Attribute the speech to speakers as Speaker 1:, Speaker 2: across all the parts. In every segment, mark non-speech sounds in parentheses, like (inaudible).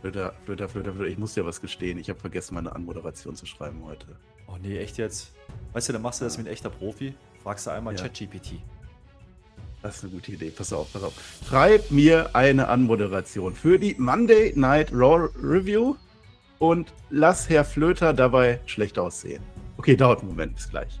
Speaker 1: Flöter, Flöter, Flöter, Flöter, ich muss dir was gestehen. Ich habe vergessen, meine Anmoderation zu schreiben heute.
Speaker 2: Oh nee, echt jetzt? Weißt du, dann machst du das wie ein echter Profi. Fragst du einmal
Speaker 1: Ja.
Speaker 2: ChatGPT.
Speaker 1: Das ist eine gute Idee. Pass auf, pass auf. Schreib mir eine Anmoderation für die Monday Night Raw Review und lass Herr Flöter dabei schlecht aussehen. Okay, dauert einen Moment. Bis gleich.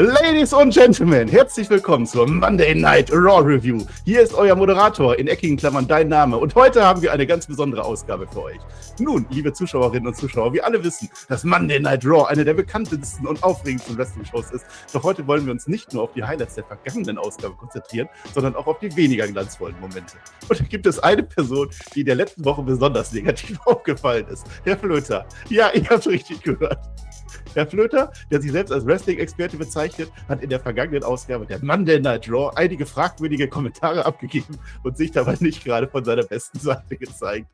Speaker 1: Ladies und Gentlemen, herzlich willkommen zur Monday Night Raw Review. Hier ist euer Moderator, in eckigen Klammern dein Name. Und heute haben wir eine ganz besondere Ausgabe für euch. Nun, liebe Zuschauerinnen und Zuschauer, wir alle wissen, dass Monday Night Raw eine der bekanntesten und aufregendsten Wrestling-Shows ist. Doch heute wollen wir uns nicht nur auf die Highlights der vergangenen Ausgabe konzentrieren, sondern auch auf die weniger glanzvollen Momente. Und da gibt es eine Person, die in der letzten Woche besonders negativ (laughs) aufgefallen ist. Herr Flöter. Ja, ihr habt richtig gehört. Herr Flöter, der sich selbst als Wrestling-Experte bezeichnet, hat in der vergangenen Ausgabe der Monday Night Raw einige fragwürdige Kommentare abgegeben und sich dabei nicht gerade von seiner besten Seite gezeigt.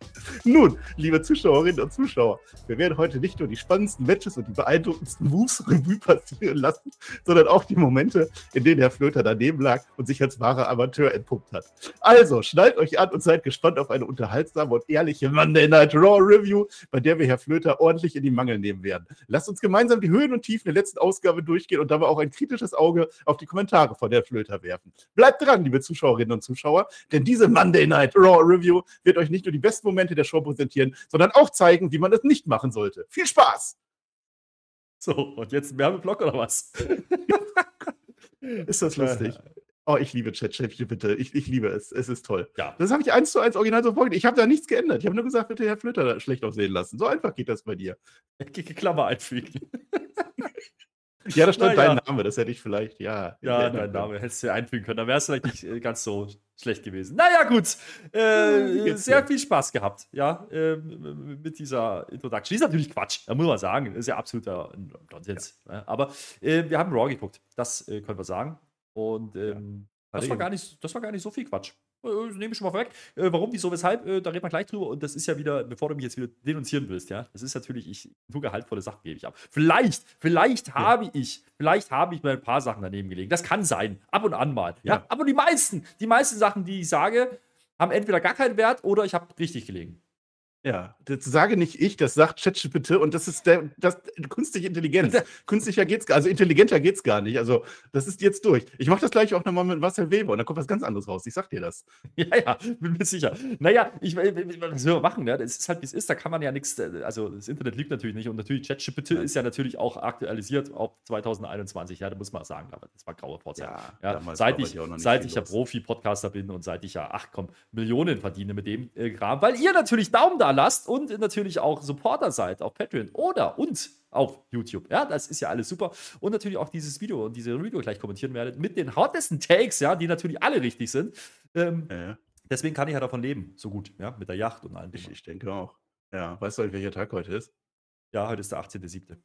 Speaker 1: Nun, liebe Zuschauerinnen und Zuschauer, wir werden heute nicht nur die spannendsten Matches und die beeindruckendsten Moves (laughs) Revue passieren lassen, sondern auch die Momente, in denen Herr Flöter daneben lag und sich als wahrer Amateur entpuppt hat. Also, schnallt euch an und seid gespannt auf eine unterhaltsame und ehrliche Monday Night Raw Review, bei der wir Herr Flöter ordentlich in die Mangel nehmen werden. Lasst uns gemeinsam die Höhen und Tiefen der letzten Ausgabe durchgehen und dabei auch ein kritisches Auge auf die Kommentare von Herr Flöter werfen. Bleibt dran, liebe Zuschauerinnen und Zuschauer, denn diese Monday Night Raw Review wird euch nicht nur die besten Momente der Show präsentieren, sondern auch zeigen, wie man es nicht machen sollte. Viel Spaß!
Speaker 2: So, und jetzt ein Werbeblock oder was? (laughs)
Speaker 1: Ist das lustig? (laughs) Oh, ich liebe Chat, Chat, bitte. Ich, ich liebe es. Es ist toll.
Speaker 2: Ja.
Speaker 1: Das habe ich eins zu eins original so vorgelegt. Ich habe da nichts geändert. Ich habe nur gesagt, bitte Herr Flöter schlecht aussehen lassen. So einfach geht das bei dir. (laughs)
Speaker 2: Klammer einfügen. (laughs)
Speaker 1: Ja, da stand
Speaker 2: Na ja.
Speaker 1: dein Name. Das hätte ich vielleicht, ja.
Speaker 2: Ja, dein Name hättest du einfügen können. Da wäre es vielleicht nicht äh, ganz so schlecht gewesen. Naja, gut. Äh,
Speaker 1: geht's
Speaker 2: sehr
Speaker 1: dir?
Speaker 2: viel Spaß gehabt, ja, ähm, mit dieser Introduction. Die ist natürlich Quatsch, da muss man sagen. Ist ja absoluter Nonsens. ne? Aber äh, wir haben Raw geguckt. Das äh, können wir sagen. Und ähm, das, war gar nicht, das war gar nicht so viel Quatsch. Äh, Das nehme ich schon mal vorweg. Äh, warum, wieso, weshalb, äh, da reden wir gleich drüber. Und das ist ja wieder, bevor du mich jetzt wieder denunzieren willst, ja, das ist natürlich, ich nur gehaltvolle Sachen gebe ich ab. Vielleicht, vielleicht habe ich, vielleicht habe ich mal ein paar Sachen daneben gelegen. Das kann sein. Ab und an mal. Ja.
Speaker 1: Ja.
Speaker 2: Aber die meisten, die meisten Sachen, die ich sage, haben entweder gar keinen Wert oder ich habe richtig gelegen.
Speaker 1: Ja, das sage nicht ich, das sagt ChatGPT und das ist der, das, künstliche Intelligenz. (laughs) Künstlicher geht's gar, also intelligenter geht's gar nicht. Also, das ist jetzt durch. Ich mache das gleich auch nochmal mit Marcel Weber und da kommt was ganz anderes raus. Ich sag dir das. (laughs)
Speaker 2: Ja, ja, bin mir sicher. Naja, ich, äh, was will man machen? Ne? Das ist halt, wie es ist. Da kann man ja nichts. äh, Also, das Internet liegt natürlich nicht. Und natürlich, ChatGPT
Speaker 1: Ja.
Speaker 2: ist ja natürlich auch aktualisiert auf 2021. Ja, da muss man sagen, aber das war graue Vorzeit.
Speaker 1: Ja,
Speaker 2: Ja, seit ich, seit ich ja. Profi-Podcaster bin und seit ich ja, ach komm, Millionen verdiene mit dem äh, Kram, weil ihr natürlich Daumen da lasst und natürlich auch Supporter seid auf Patreon oder und auf YouTube. Ja, das ist ja alles super. Und natürlich auch dieses Video und diese Review gleich kommentieren werdet mit den hottesten Takes, ja, die natürlich alle richtig sind. Ähm,
Speaker 1: Ja, ja.
Speaker 2: Deswegen kann ich ja davon leben, so gut, ja, mit der Yacht und allem.
Speaker 1: Ich, ich denke auch. Ja, weißt du, eigentlich, welcher Tag heute ist?
Speaker 2: Ja, heute ist der 18.07.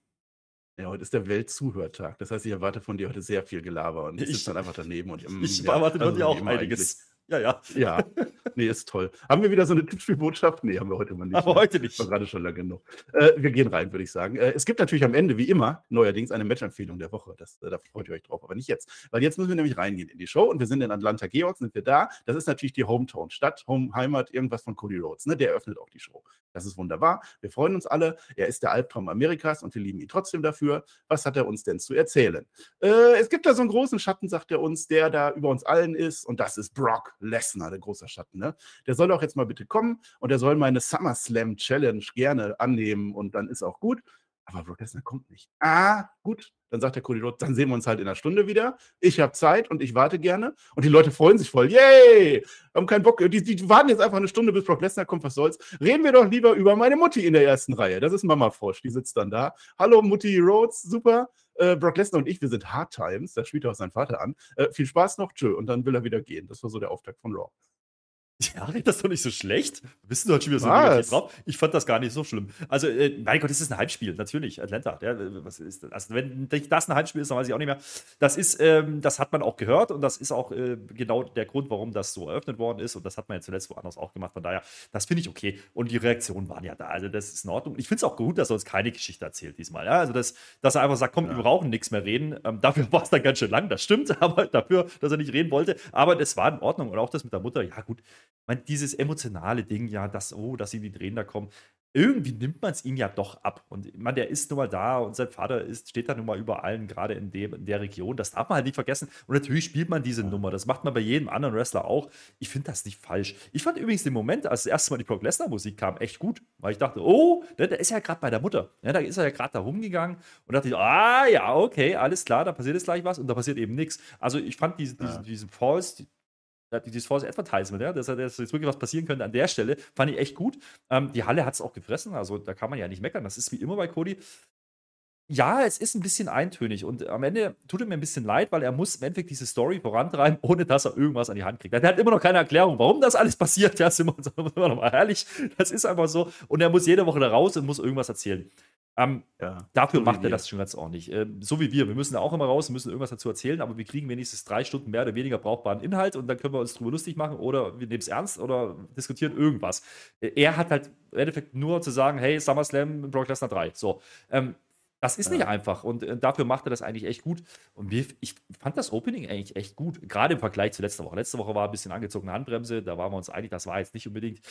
Speaker 1: Ja, heute ist der Weltzuhörtag. Das heißt, ich erwarte von dir heute sehr viel Gelaber und ich
Speaker 2: Ich-
Speaker 1: sitze dann einfach daneben und (laughs) mm,
Speaker 2: Ich
Speaker 1: ja,
Speaker 2: erwarte
Speaker 1: also
Speaker 2: von dir auch einiges. Ja, ja,
Speaker 1: eigentlich. Ja, (laughs) nee, ist toll. Haben wir wieder so eine Tippspielbotschaft? Nee, haben wir heute mal nicht.
Speaker 2: aber
Speaker 1: ne?
Speaker 2: heute nicht.
Speaker 1: War gerade schon lange genug. Äh, wir gehen rein, würde ich sagen. Äh, es gibt natürlich am Ende, wie immer, neuerdings eine Matchempfehlung der Woche. Das, äh, da freut ihr euch drauf, aber nicht jetzt. Weil jetzt müssen wir nämlich reingehen in die Show und wir sind in Atlanta, Georg, sind wir da. Das ist natürlich die Hometown, Stadt, Home, Heimat, irgendwas von Cody Rhodes. Ne? Der eröffnet auch die Show. Das ist wunderbar. Wir freuen uns alle. Er ist der Albtraum Amerikas und wir lieben ihn trotzdem dafür. Was hat er uns denn zu erzählen? Äh, es gibt da so einen großen Schatten, sagt er uns, der da über uns allen ist und das ist Brock Lesnar, der große Schatten. Ne? Der soll doch jetzt mal bitte kommen und der soll meine SummerSlam Challenge gerne annehmen und dann ist auch gut. Aber Brock Lesnar kommt nicht. Ah, gut. Dann sagt der Cody Rhodes, dann sehen wir uns halt in einer Stunde wieder. Ich habe Zeit und ich warte gerne. Und die Leute freuen sich voll. Yay! Haben keinen Bock. Die, die warten jetzt einfach eine Stunde, bis Brock Lesnar kommt. Was soll's? Reden wir doch lieber über meine Mutti in der ersten Reihe. Das ist Mama Frosch. Die sitzt dann da. Hallo Mutti Rhodes, super. Äh, Brock Lesnar und ich, wir sind Hard Times. Da spielt er auch sein Vater an. Äh, viel Spaß noch. Tschö. Und dann will er wieder gehen. Das war so der Auftakt von Raw.
Speaker 2: Ja, das ist doch nicht so schlecht. Bist du doch schon wieder so negativ drauf? Ich fand das gar nicht so schlimm. Also, äh, mein Gott, das ist ein Heimspiel, natürlich. Atlanta. Ja, was ist das? Also, wenn das ein Heimspiel ist, dann weiß ich auch nicht mehr. Das ist, ähm, das hat man auch gehört und das ist auch äh, genau der Grund, warum das so eröffnet worden ist. Und das hat man ja zuletzt woanders auch gemacht. Von daher, das finde ich okay. Und die Reaktionen waren ja da. Also, das ist in Ordnung. Ich finde es auch gut, dass er uns keine Geschichte erzählt diesmal. Ja? Also, dass, dass er einfach sagt, komm, ja. wir brauchen nichts mehr reden. Ähm, dafür (laughs) war es dann ganz schön lang. Das stimmt, (laughs) aber dafür, dass er nicht reden wollte. Aber das war in Ordnung. Und auch das mit der Mutter, ja, gut. Man, dieses emotionale Ding, ja, dass, oh, dass ihm die Tränen da kommen, irgendwie nimmt man es ihm ja doch ab. Und man, der ist nun mal da und sein Vater ist, steht da nun mal über allen, gerade in, dem, in der Region. Das darf man halt nicht vergessen. Und natürlich spielt man diese Nummer. Das macht man bei jedem anderen Wrestler auch. Ich finde das nicht falsch. Ich fand übrigens den Moment, als das erste Mal die Brock Lesnar-Musik kam, echt gut. Weil ich dachte, oh, der, der ist ja gerade bei der Mutter. Ja, da ist er ja gerade da rumgegangen und dachte ich, ah ja, okay, alles klar, da passiert jetzt gleich was und da passiert eben nichts. Also ich fand diese, ja. diesen False, dieses False Advertisement, ja, dass, dass jetzt wirklich was passieren könnte an der Stelle, fand ich echt gut. Ähm, die Halle hat es auch gefressen, also da kann man ja nicht meckern. Das ist wie immer bei Cody. Ja, es ist ein bisschen eintönig und am Ende tut er mir ein bisschen leid, weil er muss im Endeffekt diese Story vorantreiben, (laughs) ohne dass er irgendwas an die Hand kriegt. Er hat immer noch keine Erklärung, warum das alles passiert. Ja, sind wir uns (laughs) immer noch mal ehrlich. Das ist einfach so. Und er muss jede Woche da raus und muss irgendwas erzählen. Ähm, ja, dafür so macht er das schon ganz ordentlich. Ähm, so wie wir. Wir müssen auch immer raus, müssen irgendwas dazu erzählen, aber wir kriegen wenigstens drei Stunden mehr oder weniger brauchbaren Inhalt und dann können wir uns drüber lustig machen oder wir nehmen es ernst oder diskutieren irgendwas. Äh, er hat halt im Endeffekt nur zu sagen, hey, SummerSlam, Brock Lesnar 3. So. Ähm, das ist nicht einfach und äh, dafür macht er das eigentlich echt gut. Und wir, ich fand das Opening eigentlich echt gut, gerade im Vergleich zu letzter Woche. Letzte Woche war ein bisschen angezogene Handbremse, da waren wir uns einig, das war jetzt nicht unbedingt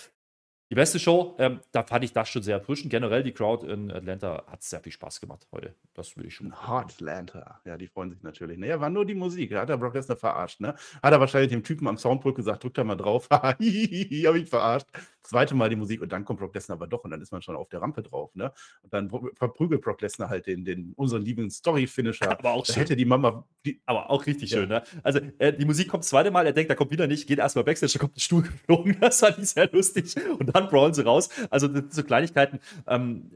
Speaker 2: die beste Show, ähm, da fand ich das schon sehr erfrischend. Generell die Crowd in Atlanta hat sehr viel Spaß gemacht heute. Das würde ich schon.
Speaker 1: Atlanta. Ja, die freuen sich natürlich. Naja, war nur die Musik. Da hat der Brock Lesnar verarscht, ne? Hat er wahrscheinlich dem Typen am Soundpult gesagt, drück da mal drauf. (laughs) Haha, hab ich verarscht zweite Mal die Musik und dann kommt Brock Lesnar aber doch und dann ist man schon auf der Rampe drauf. Ne? Und dann verprügelt Brock Lesnar halt den, den unseren lieben Story-Finisher.
Speaker 2: Aber auch
Speaker 1: da
Speaker 2: schön.
Speaker 1: hätte die Mama. Die,
Speaker 2: aber auch richtig ja. schön, ne? Also äh, die Musik kommt das zweite Mal, er denkt, da kommt wieder nicht, geht erstmal Backstage, da kommt ein Stuhl (laughs) geflogen. Das fand ich sehr lustig. Und dann brawlen sie raus. Also so Kleinigkeiten. Ähm,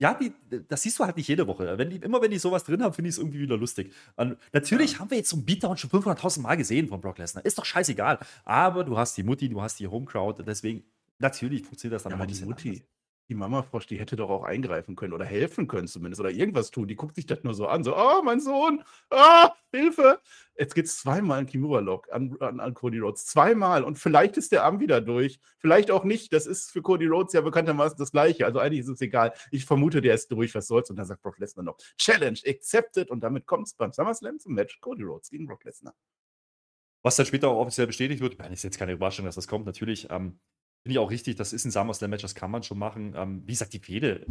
Speaker 2: ja, die, das siehst du halt nicht jede Woche. Wenn die, immer wenn die sowas drin haben, finde ich es irgendwie wieder lustig. Und natürlich ja. haben wir jetzt so einen Beatdown schon 500.000 Mal gesehen von Brock Lesnar. Ist doch scheißegal. Aber du hast die Mutti, du hast die Homecrowd. Deswegen Natürlich funktioniert das dann
Speaker 1: ja, aber die Mutti, anders. die Mama Frosch, die hätte doch auch eingreifen können oder helfen können zumindest oder irgendwas tun. Die guckt sich das nur so an, so, oh, mein Sohn, ah, Hilfe. Jetzt geht es zweimal in Kimura-Lock an, an, an, Cody Rhodes. Zweimal. Und vielleicht ist der Arm wieder durch. Vielleicht auch nicht. Das ist für Cody Rhodes ja bekanntermaßen das Gleiche. Also eigentlich ist es egal. Ich vermute, der ist durch. Was soll's? Und dann sagt Brock Lesnar noch, Challenge accepted. Und damit kommt es beim SummerSlam zum Match Cody Rhodes gegen Brock Lesnar.
Speaker 2: Was dann später auch offiziell bestätigt wird, ist jetzt keine Überraschung, dass das kommt, natürlich. Ähm, Finde ich auch richtig, das ist ein SummerSlam-Match, das kann man schon machen. Ähm, wie gesagt, die Fehde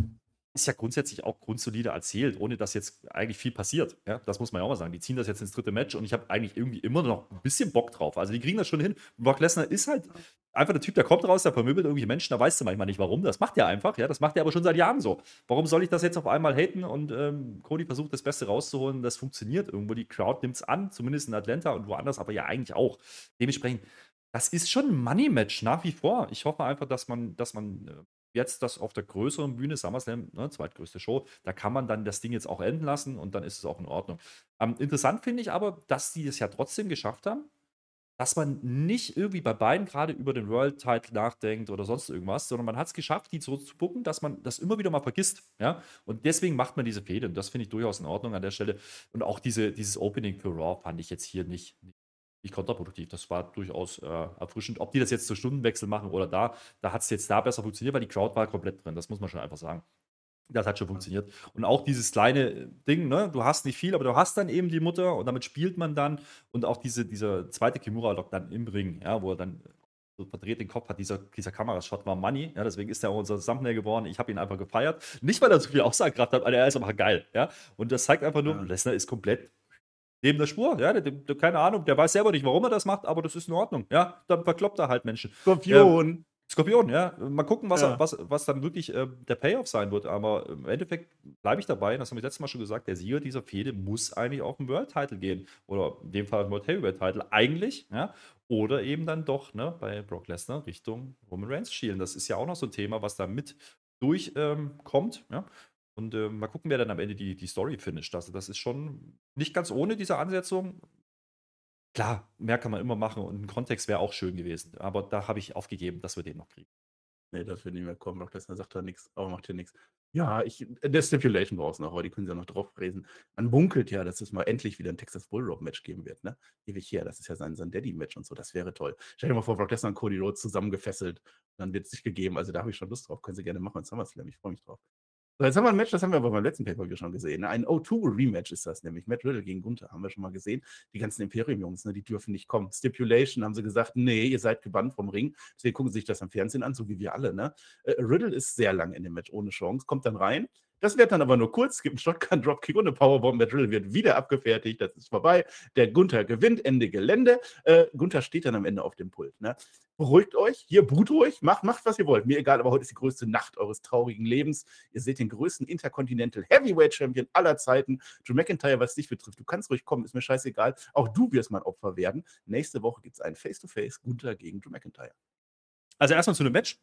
Speaker 2: ist ja grundsätzlich auch grundsolide erzählt, ohne dass jetzt eigentlich viel passiert. Ja, das muss man ja auch mal sagen. Die ziehen das jetzt ins dritte Match und ich habe eigentlich irgendwie immer noch ein bisschen Bock drauf. Also die kriegen das schon hin. Brock Lesnar ist halt einfach der Typ, der kommt raus, der vermöbelt irgendwelche Menschen, da weißt du manchmal nicht warum. Das macht er einfach, ja. Das macht er aber schon seit Jahren so. Warum soll ich das jetzt auf einmal haten? Und ähm, Cody versucht das Beste rauszuholen. Das funktioniert irgendwo. Die Crowd nimmt es an, zumindest in Atlanta und woanders, aber ja eigentlich auch. Dementsprechend das ist schon ein Money-Match nach wie vor. Ich hoffe einfach, dass man, dass man äh, jetzt das auf der größeren Bühne, SummerSlam, ne, zweitgrößte Show, da kann man dann das Ding jetzt auch enden lassen und dann ist es auch in Ordnung. Ähm, interessant finde ich aber, dass die es ja trotzdem geschafft haben, dass man nicht irgendwie bei beiden gerade über den World Title nachdenkt oder sonst irgendwas, sondern man hat es geschafft, die so zu gucken, dass man das immer wieder mal vergisst. Ja? Und deswegen macht man diese Fehde. Und das finde ich durchaus in Ordnung an der Stelle. Und auch diese, dieses Opening für Raw fand ich jetzt hier nicht, nicht nicht kontraproduktiv. Das war durchaus äh, erfrischend. Ob die das jetzt zu Stundenwechsel machen oder da, da hat es jetzt da besser funktioniert, weil die Crowd war komplett drin. Das muss man schon einfach sagen. Das hat schon funktioniert. Und auch dieses kleine Ding, ne? du hast nicht viel, aber du hast dann eben die Mutter und damit spielt man dann. Und auch diese, dieser zweite Kimura-Lock dann im Ring, ja, wo er dann so verdreht den Kopf hat, dieser, dieser Kamerashot war Money, ja, deswegen ist er auch unser Thumbnail geworden. Ich habe ihn einfach gefeiert. Nicht, weil er so viel Aussagekraft hat, aber er ist einfach geil, ja. Und das zeigt einfach nur, ja. Lesnar ist komplett neben der Spur. Ja, der, der, keine Ahnung, der weiß selber nicht, warum er das macht, aber das ist in Ordnung. Ja, dann verkloppt er halt Menschen.
Speaker 1: Skorpion.
Speaker 2: Ähm, Skorpion, ja. Mal gucken, was, ja. was, was dann wirklich äh, der Payoff sein wird. Aber im Endeffekt bleibe ich dabei, das habe ich letztes Mal schon gesagt, der Sieger dieser Fehde muss eigentlich auf den World Title gehen. Oder in dem Fall World Heavyweight Title. Eigentlich, ja. Oder eben dann doch ne, bei Brock Lesnar Richtung Roman Reigns schielen. Das ist ja auch noch so ein Thema, was da mit durchkommt. Ähm, ja. Und äh, mal gucken, wer dann am Ende die, die Story finisht. Also, das ist schon nicht ganz ohne diese Ansetzung. Klar, mehr kann man immer machen und ein Kontext wäre auch schön gewesen. Aber da habe ich aufgegeben, dass wir den noch kriegen.
Speaker 1: Nee, das wird nicht mehr kommen. Brock sagt da nichts, aber macht hier nichts. Ja, ich, der Stipulation brauchst noch, aber die können sie ja noch drauf fräsen. Man munkelt ja, dass es mal endlich wieder ein Texas Bullrope Match geben wird, ne? Ewig her, das ist ja sein, sein Daddy-Match und so, das wäre toll. Stell dir mal vor, Brock Lesnar und Cody Rhodes zusammengefesselt, dann wird es sich gegeben. Also da habe ich schon Lust drauf, können sie gerne machen in SummerSlam, ich freue mich drauf. So, jetzt haben wir ein Match, das haben wir aber beim letzten Pay-Per-View schon gesehen. Ne? Ein O2-Rematch ist das nämlich. Matt Riddle gegen Gunther, haben wir schon mal gesehen. Die ganzen Imperium-Jungs, ne, die dürfen nicht kommen. Stipulation haben sie gesagt, nee, ihr seid gebannt vom Ring. Deswegen gucken sie sich das am Fernsehen an, so wie wir alle. Ne? Äh, Riddle ist sehr lang in dem Match ohne Chance, kommt dann rein, das wird dann aber nur kurz. Es gibt einen Shotgun-Dropkick und eine Powerbomb. Der Drill wird wieder abgefertigt. Das ist vorbei. Der Gunther gewinnt. Ende Gelände. Äh, Gunther steht dann am Ende auf dem Pult. Ne? Beruhigt euch. Hier, boot euch. Macht, macht, was ihr wollt. Mir egal, aber heute ist die größte Nacht eures traurigen Lebens. Ihr seht den größten Intercontinental Heavyweight Champion aller Zeiten. Drew McIntyre, was dich betrifft, du kannst ruhig kommen. Ist mir scheißegal. Auch du wirst mein Opfer werden. Nächste Woche gibt es ein Face-to-Face -face Gunther gegen Drew McIntyre.
Speaker 2: Also erstmal zu einem Match.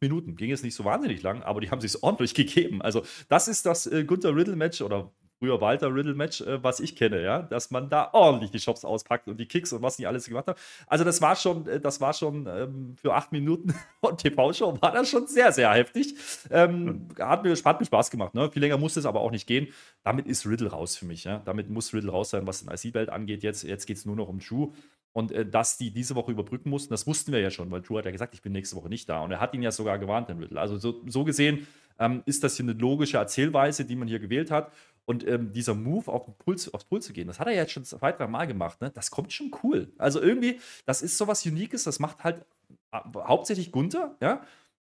Speaker 2: Minuten. Ging jetzt nicht so wahnsinnig lang, aber die haben sich (laughs) ordentlich gegeben. Also, das ist das äh, Gunther Riddle-Match oder früher Walter Riddle-Match, äh, was ich kenne, ja, dass man da ordentlich die Shops auspackt und die Kicks und was nicht alles gemacht hat. Also, das war schon, äh, das war schon ähm, für acht Minuten (laughs) und TV-Show war das schon sehr, sehr heftig. Ähm, hat, mir, hat mir Spaß gemacht. Ne? Viel länger musste es aber auch nicht gehen. Damit ist Riddle raus für mich. Ja? Damit muss Riddle raus sein, was den IC-Belt angeht. Jetzt, jetzt geht es nur noch um Drew. Und äh, dass die diese Woche überbrücken mussten, das wussten wir ja schon, weil Drew hat ja gesagt, ich bin nächste Woche nicht da. Und er hat ihn ja sogar gewarnt, den Riddle. Also so, so gesehen ähm, ist das hier eine logische Erzählweise, die man hier gewählt hat. Und ähm, dieser Move auf den Puls, aufs Puls zu gehen, das hat er jetzt schon zwei, drei Mal gemacht. Ne? Das kommt schon cool. Also irgendwie, das ist so was Uniques, das macht halt äh, hauptsächlich Gunther, ja.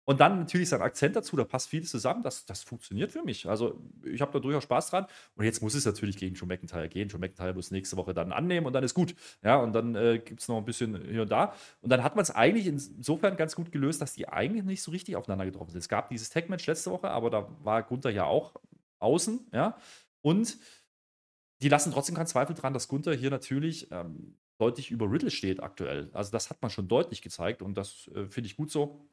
Speaker 2: Und dann natürlich sein Akzent dazu, da passt vieles zusammen. Das, das funktioniert für mich. Also, ich habe da durchaus Spaß dran. Und jetzt muss es natürlich gegen Joe McIntyre gehen. Joe McIntyre muss nächste Woche dann annehmen und dann ist gut. Ja, und dann äh, gibt es noch ein bisschen hier und da. Und dann hat man es eigentlich insofern ganz gut gelöst, dass die eigentlich nicht so richtig aufeinander getroffen sind. Es gab dieses Tag-Match letzte Woche, aber da war Gunther ja auch außen. Ja, und die lassen trotzdem keinen Zweifel dran, dass Gunther hier natürlich ähm, deutlich über Riddle steht aktuell. Also, das hat man schon deutlich gezeigt und das äh, finde ich gut so.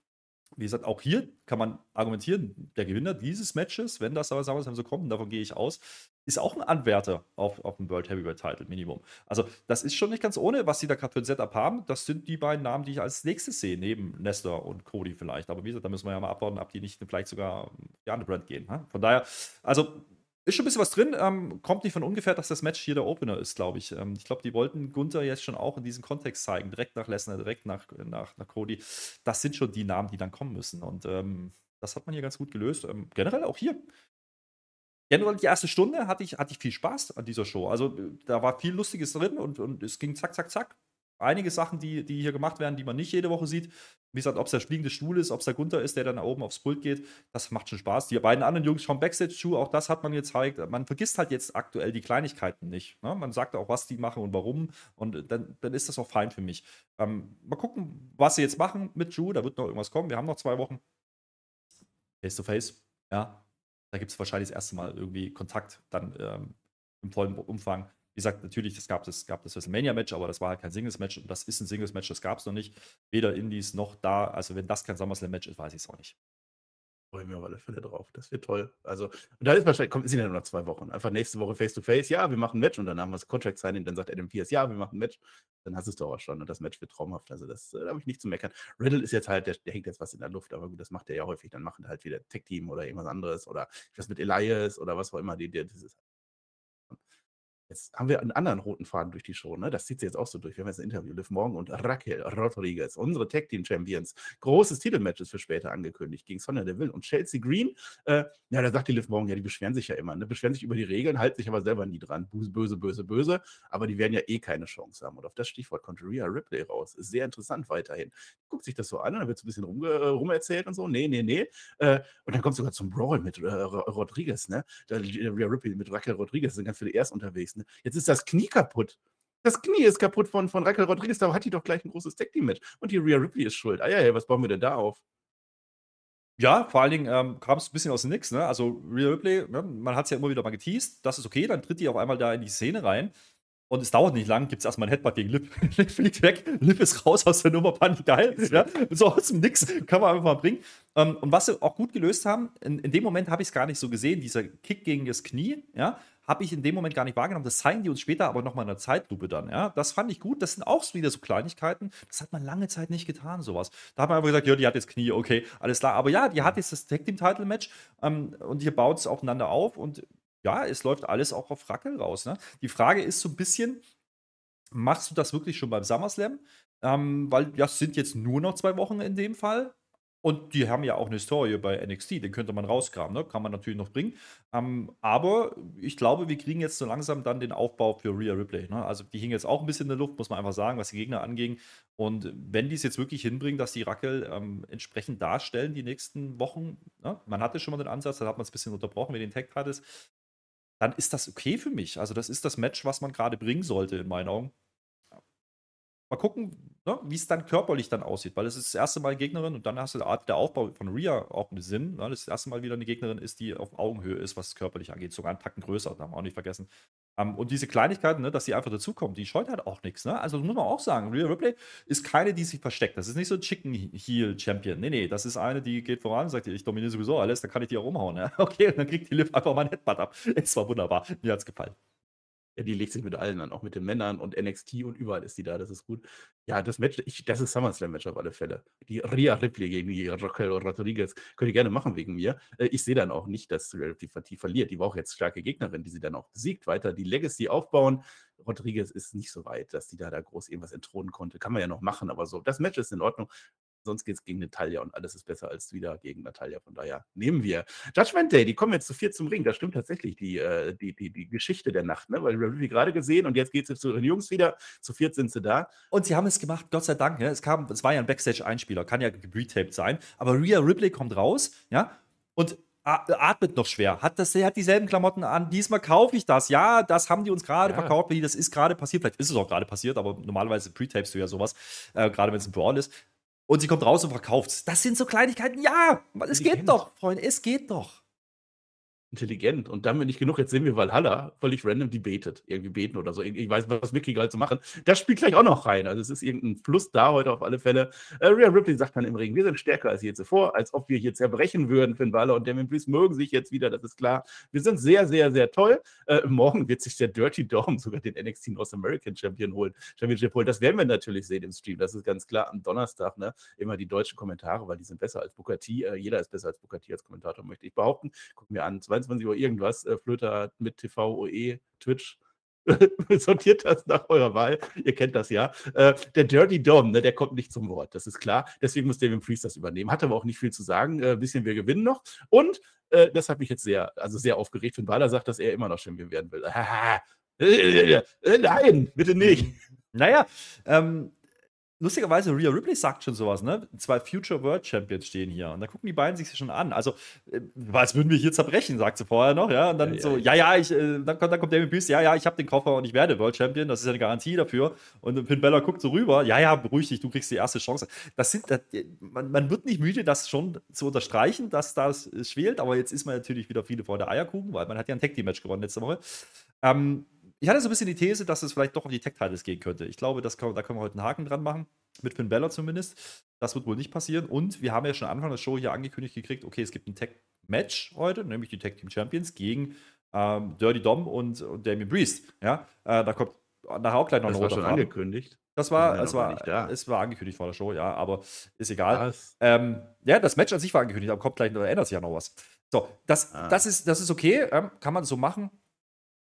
Speaker 2: Wie gesagt, auch hier kann man argumentieren, der Gewinner dieses Matches, wenn das aber sagen so kommt, davon gehe ich aus, ist auch ein Anwärter auf, auf dem World Heavyweight Title Minimum. Also, das ist schon nicht ganz ohne, was sie da gerade für ein Setup haben. Das sind die beiden Namen, die ich als nächstes sehe, neben Nestor und Cody vielleicht. Aber wie gesagt, da müssen wir ja mal abwarten, ob die nicht vielleicht sogar ja, eine Brand gehen. Von daher, also ist schon ein bisschen was drin. Ähm, kommt nicht von ungefähr, dass das Match hier der Opener ist, glaube ich. Ähm, ich glaube, die wollten Gunther jetzt schon auch in diesem Kontext zeigen. Direkt nach Lesnar, direkt nach, nach, nach Cody. Das sind schon die Namen, die dann kommen müssen. Und ähm, das hat man hier ganz gut gelöst. Ähm, generell auch hier. Generell die erste Stunde hatte ich, hatte ich viel Spaß an dieser Show. Also da war viel Lustiges drin und, und es ging zack, zack, zack einige Sachen, die, die hier gemacht werden, die man nicht jede Woche sieht. Wie gesagt, ob es der fliegende Stuhl ist, ob es der Gunther ist, der dann oben aufs Pult geht, das macht schon Spaß. Die beiden anderen Jungs vom Backstage-Schuh, auch das hat man gezeigt. Man vergisst halt jetzt aktuell die Kleinigkeiten nicht. Ne? Man sagt auch, was die machen und warum. Und dann, dann ist das auch fein für mich. Ähm, mal gucken, was sie jetzt machen mit Drew. Da wird noch irgendwas kommen. Wir haben noch zwei Wochen. Face to face. Ja. Da gibt es wahrscheinlich das erste Mal irgendwie Kontakt dann ähm, im vollen Umfang. Gesagt, natürlich, es gab das, gab das WrestleMania-Match, aber das war halt kein Singles-Match und das ist ein Singles-Match, das gab es noch nicht. Weder Indies noch da. Also, wenn das kein SummerSlam-Match ist, weiß ich es auch nicht.
Speaker 1: Freue mich auf alle Fälle drauf. Das wird toll. Also, und da ist wahrscheinlich, kommt, sind ja nur noch zwei Wochen. Einfach nächste Woche face-to-face, -face. ja, wir machen ein Match und dann haben wir das Contract-Signing, dann sagt Adam Pierce, ja, wir machen ein Match. Dann hast du es doch auch schon und das Match wird traumhaft. Also, das, äh, da habe ich nicht zu meckern. Riddle ist jetzt halt, der, der, hängt jetzt was in der Luft, aber gut, das macht er ja häufig. Dann machen halt wieder Tech-Team oder irgendwas anderes oder was mit Elias oder was auch immer. Die, die, das ist Jetzt haben wir einen anderen roten Faden durch die Show, ne? Das zieht sich jetzt auch so durch. Wir haben jetzt ein Interview. Liv Morgan und Raquel Rodriguez, unsere Tag Team Champions. Großes Titelmatch ist für später angekündigt gegen Sonya Deville und Chelsea Green. Äh, ja, da sagt die Liv Morgan, ja, die beschweren sich ja immer, ne? Beschweren sich über die Regeln, halten sich aber selber nie dran. Böse, böse, böse. Aber die werden ja eh keine Chance haben. Und auf das Stichwort kommt Rhea Ripley raus. Ist sehr interessant weiterhin. Guckt sich das so an, dann wird es ein bisschen rum, äh, rumerzählt und so. Nee, nee, nee. Äh, und dann kommt sogar zum Brawl mit äh, Rodriguez, ne? Da, Rhea Ripley mit Raquel Rodriguez sind ganz viele erst unterwegs, ne? Jetzt ist das Knie kaputt. Das Knie ist kaputt von, von Raquel Rodriguez, da hat die doch gleich ein großes Tag Team Match. Und die Rhea Ripley ist schuld. Ah ja, was bauen wir denn da auf?
Speaker 2: Ja, vor allen Dingen ähm, kam es ein bisschen aus dem Nix. Ne? Also Rhea Ripley, ne, man hat es ja immer wieder mal geteased, das ist okay, dann tritt die auf einmal da in die Szene rein. Und es dauert nicht lang, gibt es erstmal ein Headbutt gegen Lip. (laughs) Lip fliegt weg, Lip ist raus aus der Nummer, ich geil. (laughs) Ja? So aus dem Nix kann man einfach mal bringen. Ähm, und was sie auch gut gelöst haben, in, in dem Moment habe ich es gar nicht so gesehen, dieser Kick gegen das Knie, ja, habe ich in dem Moment gar nicht wahrgenommen. Das zeigen die uns später aber nochmal in der Zeitlupe dann. Ja? Das fand ich gut. Das sind auch wieder so Kleinigkeiten. Das hat man lange Zeit nicht getan, sowas. Da hat man einfach gesagt, ja, die hat jetzt Knie, okay, alles klar. Aber ja, die hat jetzt das Tag Team Title Match ähm, und hier baut es aufeinander auf und ja, es läuft alles auch auf Rackel raus. Ne? Die Frage ist so ein bisschen, machst du das wirklich schon beim SummerSlam? Ähm, weil ja, es sind jetzt nur noch zwei Wochen in dem Fall. Und die haben ja auch eine Historie bei NXT, den könnte man rauskramen, ne? kann man natürlich noch bringen. Ähm, aber ich glaube, wir kriegen jetzt so langsam dann den Aufbau für Rhea Ripley. Ne? Also die hingen jetzt auch ein bisschen in der Luft, muss man einfach sagen, was die Gegner anging. Und wenn die es jetzt wirklich hinbringen, dass die Rackel ähm, entsprechend darstellen die nächsten Wochen, ne? man hatte schon mal den Ansatz, dann hat man es ein bisschen unterbrochen mit den Tag Titles, dann ist das okay für mich. Also, das ist das Match, was man gerade bringen sollte, in meinen Augen. Mal gucken, ne, wie es dann körperlich dann aussieht, weil es ist das erste Mal Gegnerin und dann hast du der Aufbau von Rhea auch einen Sinn. Ne, das, das erste Mal wieder eine Gegnerin ist, die auf Augenhöhe ist, was körperlich angeht, sogar einen Tacken größer, da haben wir auch nicht vergessen. Um, und diese Kleinigkeiten, ne, dass sie einfach dazukommt, die scheut halt auch nichts. Ne? Also muss man auch sagen, Rhea Ripley ist keine, die sich versteckt. Das ist nicht so ein Chicken Heel Champion. Nee, nee, das ist eine, die geht voran und sagt, ich dominiere sowieso alles, dann kann ich die auch umhauen. Ne? (laughs) Okay, und dann kriegt die Liv einfach mal ein Headbutt ab. Es war wunderbar. Mir hat es gefallen.
Speaker 1: Ja, die legt sich mit allen an, auch mit den Männern und NXT und überall ist die da, das ist gut. Ja, das Match, ich, das ist SummerSlam-Match auf alle Fälle. Die Rhea Ripley gegen die Raquel Rodriguez könnt ihr gerne machen wegen mir. Äh, ich sehe dann auch nicht, dass Rhea Ripley verliert. Die war auch jetzt starke Gegnerin, die sie dann auch besiegt, weiter die Legacy aufbauen. Rodriguez ist nicht so weit, dass die da, da groß irgendwas entthronen konnte. Kann man ja noch machen, aber so, das Match ist in Ordnung sonst geht es gegen Natalia und alles ist besser als wieder gegen Natalia. Von daher nehmen wir. Judgment Day, die kommen jetzt zu vier zum Ring. Das stimmt tatsächlich, die, äh, die, die, die Geschichte der Nacht, ne? Weil wir haben gerade gesehen und jetzt geht es zu den Jungs wieder. Zu viert sind sie da.
Speaker 2: Und sie haben es gemacht, Gott sei Dank. Ne? Es, kam, es war ja ein Backstage-Einspieler, kann ja getaped sein. Aber Rhea Ripley kommt raus, ja, und atmet noch schwer, hat, das, hat dieselben Klamotten an, diesmal kaufe ich das. Ja, das haben die uns gerade ja. verkauft, das ist gerade passiert. Vielleicht ist es auch gerade passiert, aber normalerweise pre-tapest du ja sowas, äh, gerade wenn es ein Brawl ist. Und sie kommt raus und verkauft Das sind so Kleinigkeiten. Ja, es geht doch, Freunde, es geht doch
Speaker 1: intelligent. Und wenn nicht genug, jetzt sehen wir Valhalla völlig random, die betet. Irgendwie beten oder so. Ich weiß, was Mickey halt so machen. Das spielt gleich auch noch rein. Also es ist irgendein Fluss da heute auf alle Fälle. Äh, Rhea Ripley sagt dann im Ring, wir sind stärker als je zuvor, als ob wir hier zerbrechen würden. Finn Balor und Damien Priest mögen sich jetzt wieder, das ist klar. Wir sind sehr, sehr, sehr toll. Äh, morgen wird sich der Dirty Dom sogar den NXT North American Champion holen. Championship holen. Das werden wir natürlich sehen im Stream. Das ist ganz klar am Donnerstag. Ne? Immer die deutschen Kommentare, weil die sind besser als Booker T. Äh, jeder ist besser als Booker T als Kommentator, möchte ich behaupten. Gucken wir an. 22 Uhr irgendwas, äh, Flöter mit TV, OE, Twitch. (laughs) Sortiert das nach eurer Wahl. Ihr kennt das ja. Äh, der Dirty Dom, ne, der kommt nicht zum Wort, das ist klar. Deswegen muss David Priest das übernehmen. Hat aber auch nicht viel zu sagen. Äh, bisschen wir gewinnen noch. Und äh, das hat mich jetzt sehr, also sehr aufgeregt. Wenn Bader sagt, dass er immer noch Champion werden will. (laughs) Nein, bitte nicht.
Speaker 2: Naja, ähm, lustigerweise, Rhea Ripley sagt schon sowas, ne? Zwei Future World Champions stehen hier. Und da gucken die beiden sich schon an. Also, äh, was würden wir hier zerbrechen, sagt sie vorher noch, ja? Und dann ja, so, ja, ja, ich, äh, dann, kommt, dann kommt Damien Priest, ja, ja, ich habe den Koffer und ich werde World Champion. Das ist ja eine Garantie dafür. Und Finn Bella guckt so rüber, ja, ja, beruhig dich, du kriegst die erste Chance. Das sind, das, man, man, wird nicht müde, das schon zu unterstreichen, dass das schwelt. Aber jetzt ist man natürlich wieder viele vor der Eierkuchen, weil man hat ja ein Tag Team Match gewonnen letzte Woche. Ähm, ich hatte so ein bisschen die These, dass es vielleicht doch auf die Tech-Titles gehen könnte. Ich glaube, das kann, da können wir heute einen Haken dran machen. Mit Finn Balor zumindest. Das wird wohl nicht passieren. Und wir haben ja schon Anfang der Show hier angekündigt gekriegt, okay, es gibt ein Tech-Match heute, nämlich die Tech Team Champions gegen ähm, Dirty Dom und, und Damien Priest. Ja, äh, da kommt nachher auch gleich noch
Speaker 1: das eine rote war schon Farbe. angekündigt.
Speaker 2: Das war, es war, es war angekündigt vor der Show, ja, aber ist egal. Ähm, ja, das Match an sich war angekündigt, aber kommt gleich, da ändert sich ja noch was. So, das, ah. das, ist, das ist okay, ähm, kann man so machen.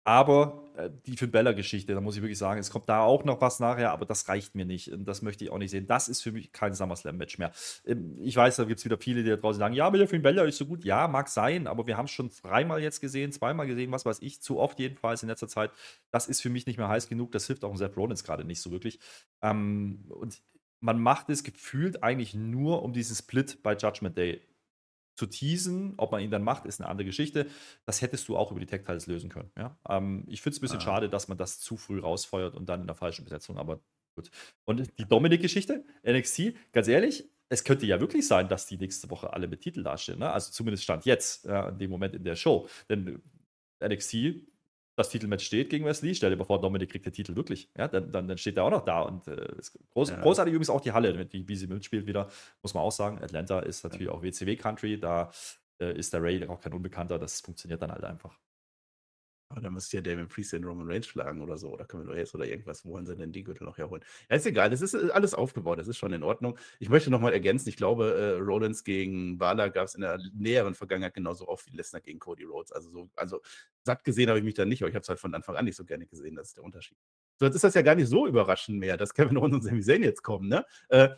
Speaker 2: Aber äh, die Finn Bella-Geschichte, da muss ich wirklich sagen, es kommt da auch noch was nachher, aber das reicht mir nicht. Und das möchte ich auch nicht sehen. Das ist für mich kein SummerSlam-Match mehr. Ähm, ich weiß, da gibt es wieder viele, die da draußen sagen, ja, aber der Finn Bella ist so gut. Ja, mag sein, aber wir haben es schon dreimal jetzt gesehen, zweimal gesehen, was weiß ich, zu oft jedenfalls in letzter Zeit. Das ist für mich nicht mehr heiß genug. Das hilft auch Seth Rollins gerade nicht so wirklich. Ähm, und man macht es gefühlt eigentlich nur um diesen Split bei Judgment Day zu teasen. Ob man ihn dann macht, ist eine andere Geschichte. Das hättest du auch über die Tech-Tiles lösen können. Ja? Ähm, ich finde es ein bisschen ah. schade, dass man das zu früh rausfeuert und dann in der falschen Besetzung, aber gut. Und die Dominik-Geschichte, NXT, ganz ehrlich, es könnte ja wirklich sein, dass die nächste Woche alle mit Titel dastehen. Ne? Also zumindest stand jetzt, ja, in dem Moment in der Show. Denn NXT das Titelmatch steht gegen Wesley. Stell dir mal vor, Dominik kriegt den Titel wirklich. Ja, dann, dann, dann steht er auch noch da. Und äh, groß, ja. großartig übrigens auch die Halle, die, wie sie mitspielt wieder, muss man auch sagen. Atlanta ist natürlich auch WCW-Country, da äh, ist der Ray auch kein Unbekannter. Das funktioniert dann halt einfach.
Speaker 1: Aber dann müsst ihr Damien Priest in Roman Reigns schlagen oder so. Oder können wir jetzt oder irgendwas. Wo wollen sie denn die Gürtel noch herholen? Ja, ist egal. Das ist äh, alles aufgebaut. Das ist schon in Ordnung. Ich möchte nochmal ergänzen. Ich glaube, äh, Rollins gegen Bala gab es in der näheren Vergangenheit genauso oft wie Lesnar gegen Cody Rhodes. Also, so, also satt gesehen habe ich mich da nicht. Aber ich habe es halt von Anfang an nicht so gerne gesehen. Das ist der Unterschied. So, jetzt ist das ja gar nicht so überraschend mehr, dass Kevin Owens und Sami Zayn jetzt kommen. Ne? Äh,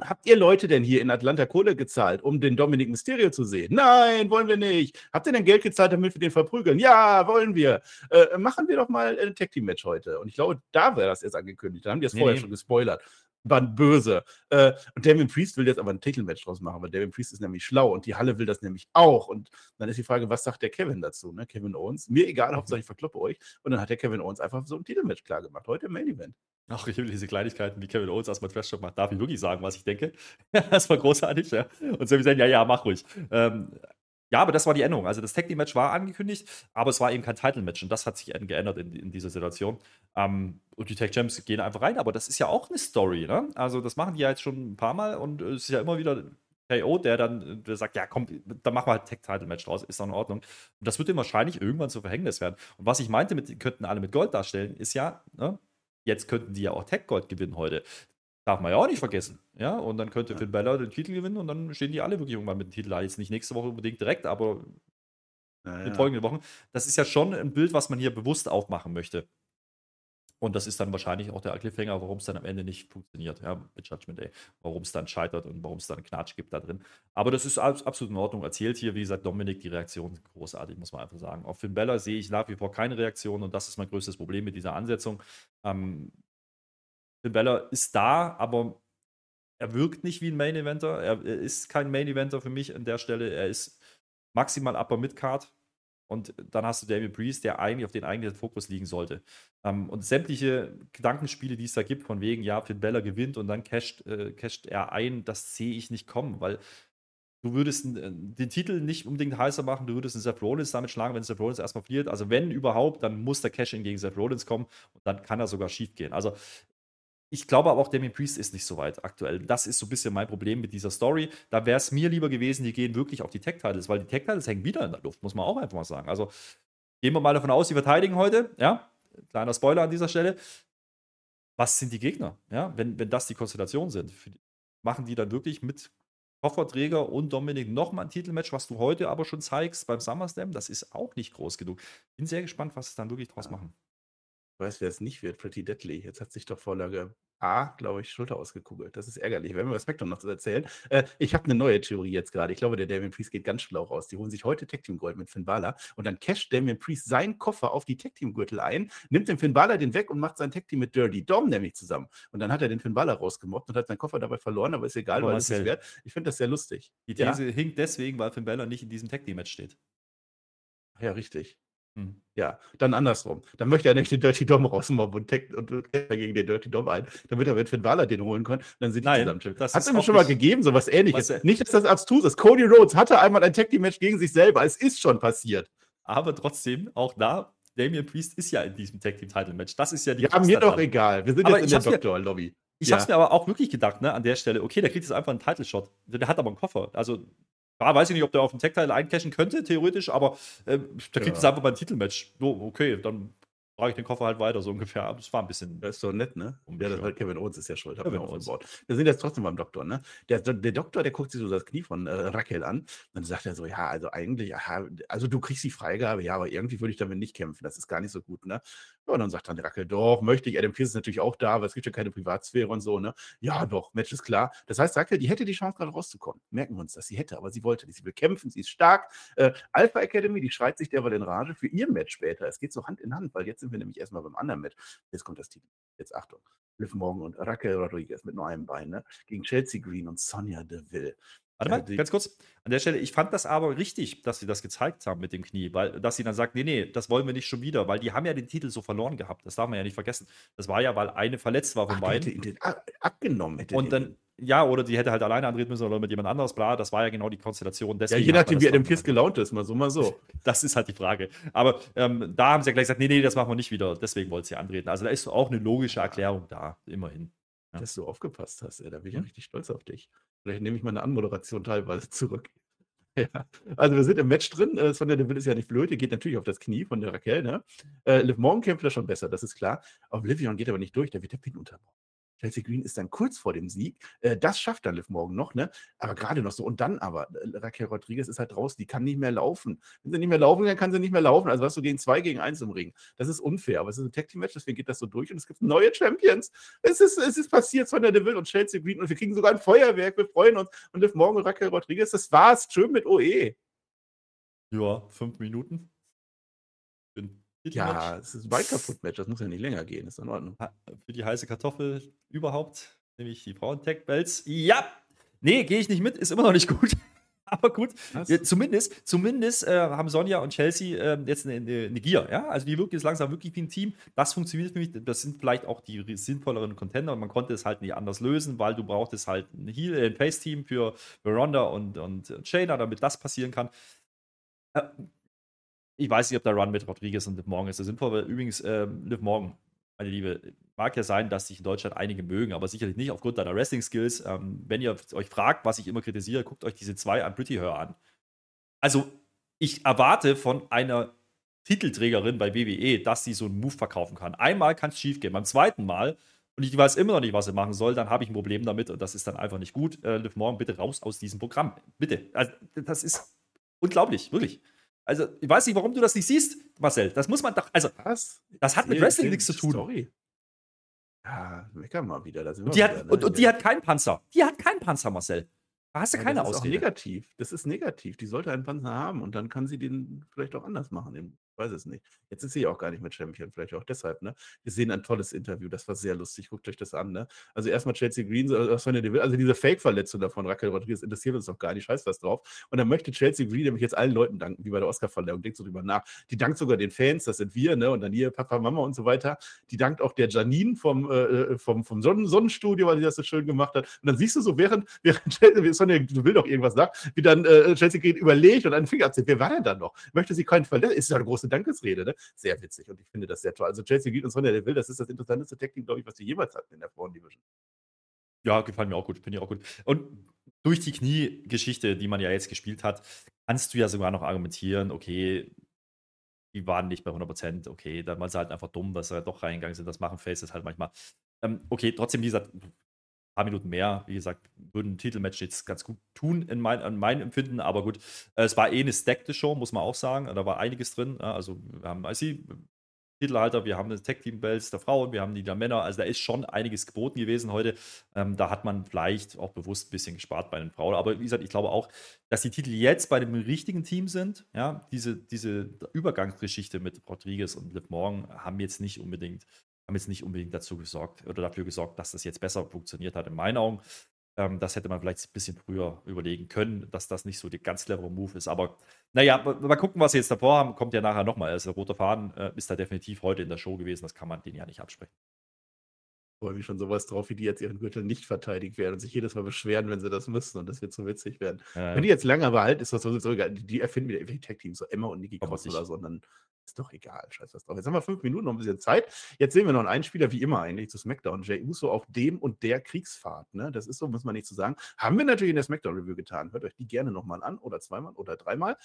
Speaker 1: Habt ihr Leute denn hier in Atlanta Kohle gezahlt, um den Dominic Mysterio zu sehen? Nein, wollen wir nicht. Habt ihr denn Geld gezahlt, damit wir den verprügeln? Ja, wollen wir. Äh, machen wir doch mal ein Tag Team Match heute. Und ich glaube, da wäre das jetzt angekündigt. Da haben die es nee, vorher nee. schon gespoilert. Waren böse. Äh, und Damien Priest will jetzt aber ein Titelmatch draus machen, weil Damien Priest ist nämlich schlau und die Halle will das nämlich auch. Und dann ist die Frage, was sagt der Kevin dazu? Ne? Kevin Owens. Mir egal, Hauptsache ich verkloppe euch. Und dann hat der Kevin Owens einfach so ein Titelmatch klar gemacht. Heute im Main Event.
Speaker 2: Ach, ich will diese Kleinigkeiten, wie Kevin Owens erstmal Trash Talk macht. Darf ich wirklich sagen, was ich denke? (laughs) das war großartig, ja. Und Sami sagen, ja, ja, mach ruhig. Ähm, ja, aber das war die Änderung. Also das Tag Team Match war angekündigt, aber es war eben kein Title Match und das hat sich geändert in, in dieser Situation. Ähm, und die Tag Champs gehen einfach rein, aber das ist ja auch eine Story, ne? Also das machen die ja jetzt schon ein paar Mal und es ist ja immer wieder KO, der dann der sagt, ja komm, dann machen wir halt Tag Title Match draus, ist doch in Ordnung. Und das wird ihm wahrscheinlich irgendwann zu Verhängnis werden. Und was ich meinte, mit, könnten alle mit Gold darstellen, ist ja, ne? Jetzt könnten die ja auch Tech Gold gewinnen heute. Darf man ja auch nicht vergessen. Ja, und dann könnte ja. Finn Balor den Titel gewinnen und dann stehen die alle wirklich irgendwann mit dem Titel da. Jetzt nicht nächste Woche unbedingt direkt, aber ja, in den folgenden Wochen. Das ist ja schon ein Bild, was man hier bewusst aufmachen möchte. Und das ist dann wahrscheinlich auch der Cliffhanger, warum es dann am Ende nicht funktioniert, ja, mit Judgment Day. Warum es dann scheitert und warum es dann Knatsch gibt da drin. Aber das ist absolut in Ordnung. Erzählt hier, wie gesagt, Dominik, die Reaktion großartig, muss man einfach sagen. Auf Finn Bella sehe ich nach wie vor keine Reaktion und das ist mein größtes Problem mit dieser Ansetzung. Ähm, Finn Bella ist da, aber er wirkt nicht wie ein Main Eventer. Er, er ist kein Main Eventer für mich an der Stelle. Er ist maximal Upper Midcard. Und dann hast du Damien Priest, der eigentlich auf den eigenen Fokus liegen sollte. Ähm, und sämtliche Gedankenspiele, die es da gibt, von wegen, ja, Finn Bella gewinnt und dann casht, äh, casht er ein, das sehe ich nicht kommen, weil du würdest den Titel nicht unbedingt heißer machen, du würdest einen Seth Rollins damit schlagen, wenn Seth Rollins erstmal verliert. Also wenn überhaupt, dann muss der Cash-In gegen Seth Rollins kommen und dann kann er sogar schief gehen. Also ich glaube aber auch, Damien Priest ist nicht so weit aktuell. Das ist so ein bisschen mein Problem mit dieser Story. Da wäre es mir lieber gewesen, die gehen wirklich auf die Tech-Titles, weil die Tech-Titles hängen wieder in der Luft, muss man auch einfach mal sagen. Also gehen wir mal davon aus, die verteidigen heute, ja, kleiner Spoiler an dieser Stelle. Was sind die Gegner, ja, wenn, wenn das die Konstellationen sind? Machen die dann wirklich mit Kofferträger und Dominik nochmal ein Titelmatch, was du heute aber schon zeigst beim SummerSlam? Das ist auch nicht groß genug. Bin sehr gespannt, was es dann wirklich draus machen.
Speaker 1: Ich weiß, wer es nicht wird, Pretty Deadly. Jetzt hat sich doch Vorlage A, glaube ich, Schulter ausgekugelt. Das ist ärgerlich. Wir haben über Spectrum noch zu erzählen. Äh, ich habe eine neue Theorie jetzt gerade. Ich glaube, der Damien Priest geht ganz schlau raus. Die holen sich heute Tag Team Gold mit Finn Balor und dann casht Damien Priest seinen Koffer auf die Tag Team Gürtel ein, nimmt den Finn Balor den weg und macht sein Tag Team mit Dirty Dom nämlich zusammen. Und dann hat er den Finn Balor rausgemobbt und hat seinen Koffer dabei verloren, aber ist egal, aber weil es ist wert. Ich finde das sehr lustig.
Speaker 2: Die These ja? hinkt deswegen, weil Finn Balor nicht in diesem Tag Team Match steht.
Speaker 1: Ja, richtig. Hm. Ja, dann andersrum. Dann möchte er nämlich den Dirty Dom rausmobben und, tech, und gegen den Dirty Dom ein, damit er mit Finn Balor den holen kann. Dann sind die Nein, zusammen. Das Hat es immer schon mal gegeben, sowas ähnliches. Was, nicht, dass das abstrus ist. Cody Rhodes hatte einmal ein Tag Team Match gegen sich selber. Es ist schon passiert.
Speaker 2: Aber trotzdem, auch da, Damien Priest ist ja in diesem Tag Team Title Match. Das ist ja die
Speaker 1: Ja, mir doch egal. Wir sind aber jetzt in der Doktor-Lobby.
Speaker 2: Ich ja. habe es mir aber auch wirklich gedacht, ne, an der Stelle, okay, der kriegt jetzt einfach einen Title-Shot. Der hat aber einen Koffer. Also ja, weiß ich nicht, ob der auf dem Tech-Teil eincashen könnte, theoretisch, aber äh, der kriegt es einfach beim Titelmatch. So, okay, dann trage ich den Koffer halt weiter, so ungefähr. Aber das war ein bisschen.
Speaker 1: Das ist so nett, ne? Ja, das halt Kevin Owens ist ja schuld, wir aufgebaut. Wir sind jetzt trotzdem beim Doktor, ne? Der, der Doktor, der guckt sich so das Knie von äh, Raquel an. Dann sagt er so: Ja, also eigentlich, aha, also du kriegst die Freigabe, ja, aber irgendwie würde ich damit nicht kämpfen. Das ist gar nicht so gut, ne? Ja, und dann sagt dann Raquel: Doch, möchte ich. Adam Pierce ist natürlich auch da, aber es gibt ja keine Privatsphäre und so, ne? Ja, doch, Match ist klar. Das heißt, Raquel, die hätte die Chance, gerade rauszukommen. Merken wir uns das. Sie hätte, aber sie wollte nicht. Sie will kämpfen, sie ist stark. Äh, Alpha Academy, die schreit sich derweil in Rage für ihr Match später. Es geht so Hand in Hand, weil jetzt sind wir nämlich erstmal beim anderen mit. Jetzt kommt das Titel. Jetzt Achtung. Liv Morgan und Raquel Rodriguez mit nur einem Bein, ne? Gegen Chelsea Green und Sonja Deville.
Speaker 2: Warte mal, äh, ganz kurz. An der Stelle, ich fand das aber richtig, dass sie das gezeigt haben mit dem Knie, weil, dass sie dann sagt, nee, nee, das wollen wir nicht schon wieder, weil die haben ja den Titel so verloren gehabt. Das darf man ja nicht vergessen. Das war ja, weil eine verletzt war von Ach, beiden.
Speaker 1: Hätte ihn den abgenommen
Speaker 2: hätte Und dann, ja, oder die hätte halt alleine antreten müssen oder mit jemand anderes, bla, das war ja genau die Konstellation.
Speaker 1: Deswegen ja, je nachdem, wie er dem Kiss gelaunt ist, mal so, mal so. (laughs)
Speaker 2: Das ist halt die Frage. Aber ähm, da haben sie ja gleich gesagt, nee, nee, das machen wir nicht wieder, deswegen wollte sie antreten. Also da ist auch eine logische Erklärung da, immerhin.
Speaker 1: Ja. Dass du aufgepasst hast, ey, da bin ich ja richtig stolz auf dich. Vielleicht nehme ich meine Anmoderation teilweise zurück. (laughs) Ja, also wir sind im Match drin. Äh, Sonja Deville ist ja nicht blöd, die geht natürlich auf das Knie von der Raquel. Ne? Äh, Liv Morgan kämpft da schon besser, das ist klar. Auf Livion geht aber nicht durch, da wird der Pin unterbrochen. Chelsea Green ist dann kurz vor dem Sieg. Äh, das schafft dann Liv morgen noch, ne? Aber gerade noch so. Und dann aber, äh, Raquel Rodriguez ist halt raus, die kann nicht mehr laufen. Wenn sie nicht mehr laufen kann, kann sie nicht mehr laufen. Also hast du gegen zwei gegen eins im Ring. Das ist unfair. Aber es ist ein Tag Team Match, deswegen geht das so durch und es gibt neue Champions. Es ist, es ist passiert der Deville und Chelsea Green und wir kriegen sogar ein Feuerwerk. Wir freuen uns. Und Liv morgen und Raquel Rodriguez, das war's. Schön mit OE.
Speaker 2: Ja, fünf Minuten.
Speaker 1: Ja, es ist ein Bike kaputt Match, das muss ja nicht länger gehen, ist in Ordnung.
Speaker 2: Für die heiße Kartoffel überhaupt, nämlich die Frauen-Tech-Bells. Ja! Nee, gehe ich nicht mit, ist immer noch nicht (laughs) gut. Aber gut, ja, zumindest, zumindest äh, haben Sonja und Chelsea äh, jetzt eine, eine, eine, Gier, ja. Also die wirken jetzt langsam wirklich wie ein Team. Das funktioniert für mich. Das sind vielleicht auch die sinnvolleren Contender und man konnte es halt nicht anders lösen, weil du brauchtest halt ein Heal, ein Face-Team für, für Ronda und, und Shayna, damit das passieren kann. Äh, ich weiß nicht, ob der Run mit Rodriguez und Liv Morgan ist so sinnvoll, weil übrigens, äh, Liv Morgan, meine Liebe, mag ja sein, dass sich in Deutschland einige mögen, aber sicherlich nicht aufgrund deiner Wrestling-Skills. Ähm, wenn ihr euch fragt, was ich immer kritisiere, guckt euch diese zwei an Pretty Her an. Also, ich erwarte von einer Titelträgerin bei WWE, dass sie so einen Move verkaufen kann. Einmal kann es schief gehen, beim zweiten Mal, und ich weiß immer noch nicht, was sie machen soll, dann habe ich ein Problem damit und das ist dann einfach nicht gut. Äh, Liv Morgan, bitte raus aus diesem Programm. Bitte. Also, das ist unglaublich, wirklich. Also, ich weiß nicht, warum du das nicht siehst, Marcel. Das muss man doch. Also, Was? das hat mit Wrestling nichts zu tun. Sorry.
Speaker 1: Ja, meckern mal wieder.
Speaker 2: und, die wieder, hat, ne? und, und, die hat keinen Panzer. Die hat keinen Panzer, Marcel. Da hast du ja, keine
Speaker 1: das Ausrede. Ist auch negativ. Das ist negativ. Die sollte einen Panzer haben und dann kann sie den vielleicht auch anders machen weiß es nicht. Jetzt ist sie auch gar nicht mit Champion, vielleicht auch deshalb, ne? Wir sehen ein tolles Interview, das war sehr lustig. Guckt euch das an, ne? Also erstmal Chelsea Green, also diese Fake-Verletzung davon, Raquel Rodriguez interessiert uns doch gar nicht, scheiß was drauf. Und dann möchte Chelsea Green nämlich jetzt allen Leuten danken, wie bei der Oscar-Verleihung, denkt so drüber nach. Die dankt sogar den Fans, das sind wir, ne? Und dann hier Papa, Mama und so weiter. Die dankt auch der Janine vom, äh, äh vom, vom Sonnen Sonnenstudio, weil sie das so schön gemacht hat. Und dann siehst du so, während, (laughs) während Chelsea, Sonja, du will doch irgendwas sagen, wie dann äh, Chelsea Green überlegt und einen Finger abzieht. Wer war denn da noch? Möchte sie keinen verletzen? Ist ja eine große Dankesrede, ne? sehr witzig und ich finde das sehr toll. Also Chelsea Reed und Sonja Deville, das ist das interessanteste Tag-Team, glaube ich, was sie jemals hatten in der Frauen-Division.
Speaker 2: Ja, gefällt mir auch gut, finde ich auch gut. Und durch die Knie-Geschichte, die man ja jetzt gespielt hat, kannst du ja sogar noch argumentieren, okay, die waren nicht bei 100%, okay, dann waren sie halt einfach dumm, dass sie halt doch reingegangen sind, das machen Faces halt manchmal. Ähm, okay, trotzdem, wie gesagt, paar Minuten mehr, wie gesagt, würden ein Titelmatch jetzt ganz gut tun in mein, an meinem Empfinden, aber gut, äh, es war eh eine stackte Show, muss man auch sagen, da war einiges drin, also wir haben IC, Titelhalter, wir haben Tag Team Bells der Frauen, wir haben die der Männer, also da ist schon einiges geboten gewesen heute. Ähm, da hat man vielleicht auch bewusst ein bisschen gespart bei den Frauen. Aber wie gesagt, ich glaube auch, dass die Titel jetzt bei dem richtigen Team sind. Ja, diese, diese Übergangsgeschichte mit Rodriguez und Liv Morgan haben jetzt nicht unbedingt haben jetzt nicht unbedingt dazu gesorgt oder dafür gesorgt, dass das jetzt besser funktioniert hat, in meinen Augen. Ähm, das hätte man vielleicht ein bisschen früher überlegen können, dass das nicht so der ganz clevere Move ist. Aber naja, mal gucken, was sie jetzt davor haben. Kommt ja nachher nochmal. Also, der rote Faden äh, ist da definitiv heute in der Show gewesen. Das kann man denen ja nicht absprechen.
Speaker 1: Freue mich schon sowas drauf, wie die jetzt ihren Gürtel nicht verteidigt werden und sich jedes Mal beschweren, wenn sie das müssen. Und das wird so witzig werden. Ja, wenn die jetzt lange behalten, ist das so, so egal. Die erfinden wieder Tag-Teams, so Emma und Nikki Cross oder so. Und dann ist doch egal, scheiß was drauf. Jetzt haben wir fünf Minuten, noch ein bisschen Zeit. Jetzt sehen wir noch einen Einspieler, wie immer eigentlich, zu SmackDown. Jay Uso auf dem und der Kriegsfahrt. Ne? Das ist so, muss man nicht zu so sagen. Haben wir natürlich in der SmackDown-Review getan. Hört euch die gerne nochmal an oder zweimal oder dreimal.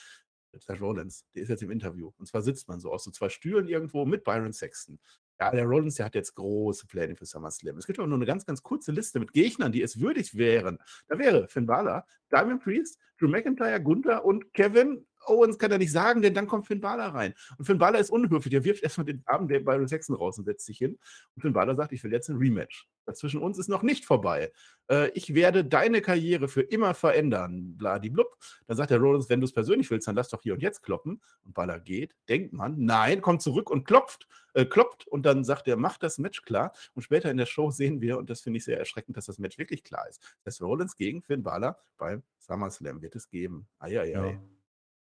Speaker 1: Der Rollins, der ist jetzt im Interview. Und zwar sitzt man so aus so zwei Stühlen irgendwo mit Byron Sexton. Ja, der Rollins, der hat jetzt große Pläne für SummerSlam. Es gibt aber nur eine ganz, ganz kurze Liste mit Gegnern, die es würdig wären. Da wäre Finn Balor, Diamond Priest, Drew McIntyre, Gunther und Kevin Owens kann er nicht sagen, denn dann kommt Finn Balor rein. Und Finn Balor ist unhöflich. Er wirft erstmal den Arm der Byron Sexton raus und setzt sich hin. Und Finn Balor sagt, ich will jetzt ein Rematch. Das zwischen uns ist noch nicht vorbei. Äh, ich werde deine Karriere für immer verändern. Bladiblub. Dann sagt der Rollins, wenn du es persönlich willst, dann lass doch hier und jetzt kloppen. Und Balor geht, denkt man, nein, kommt zurück und klopft, äh, kloppt. Und dann sagt er, mach das Match klar. Und später in der Show sehen wir, und das finde ich sehr erschreckend, dass das Match wirklich klar ist. Das Rollins gegen Finn Balor beim SummerSlam wird es geben. Eieiei. Ja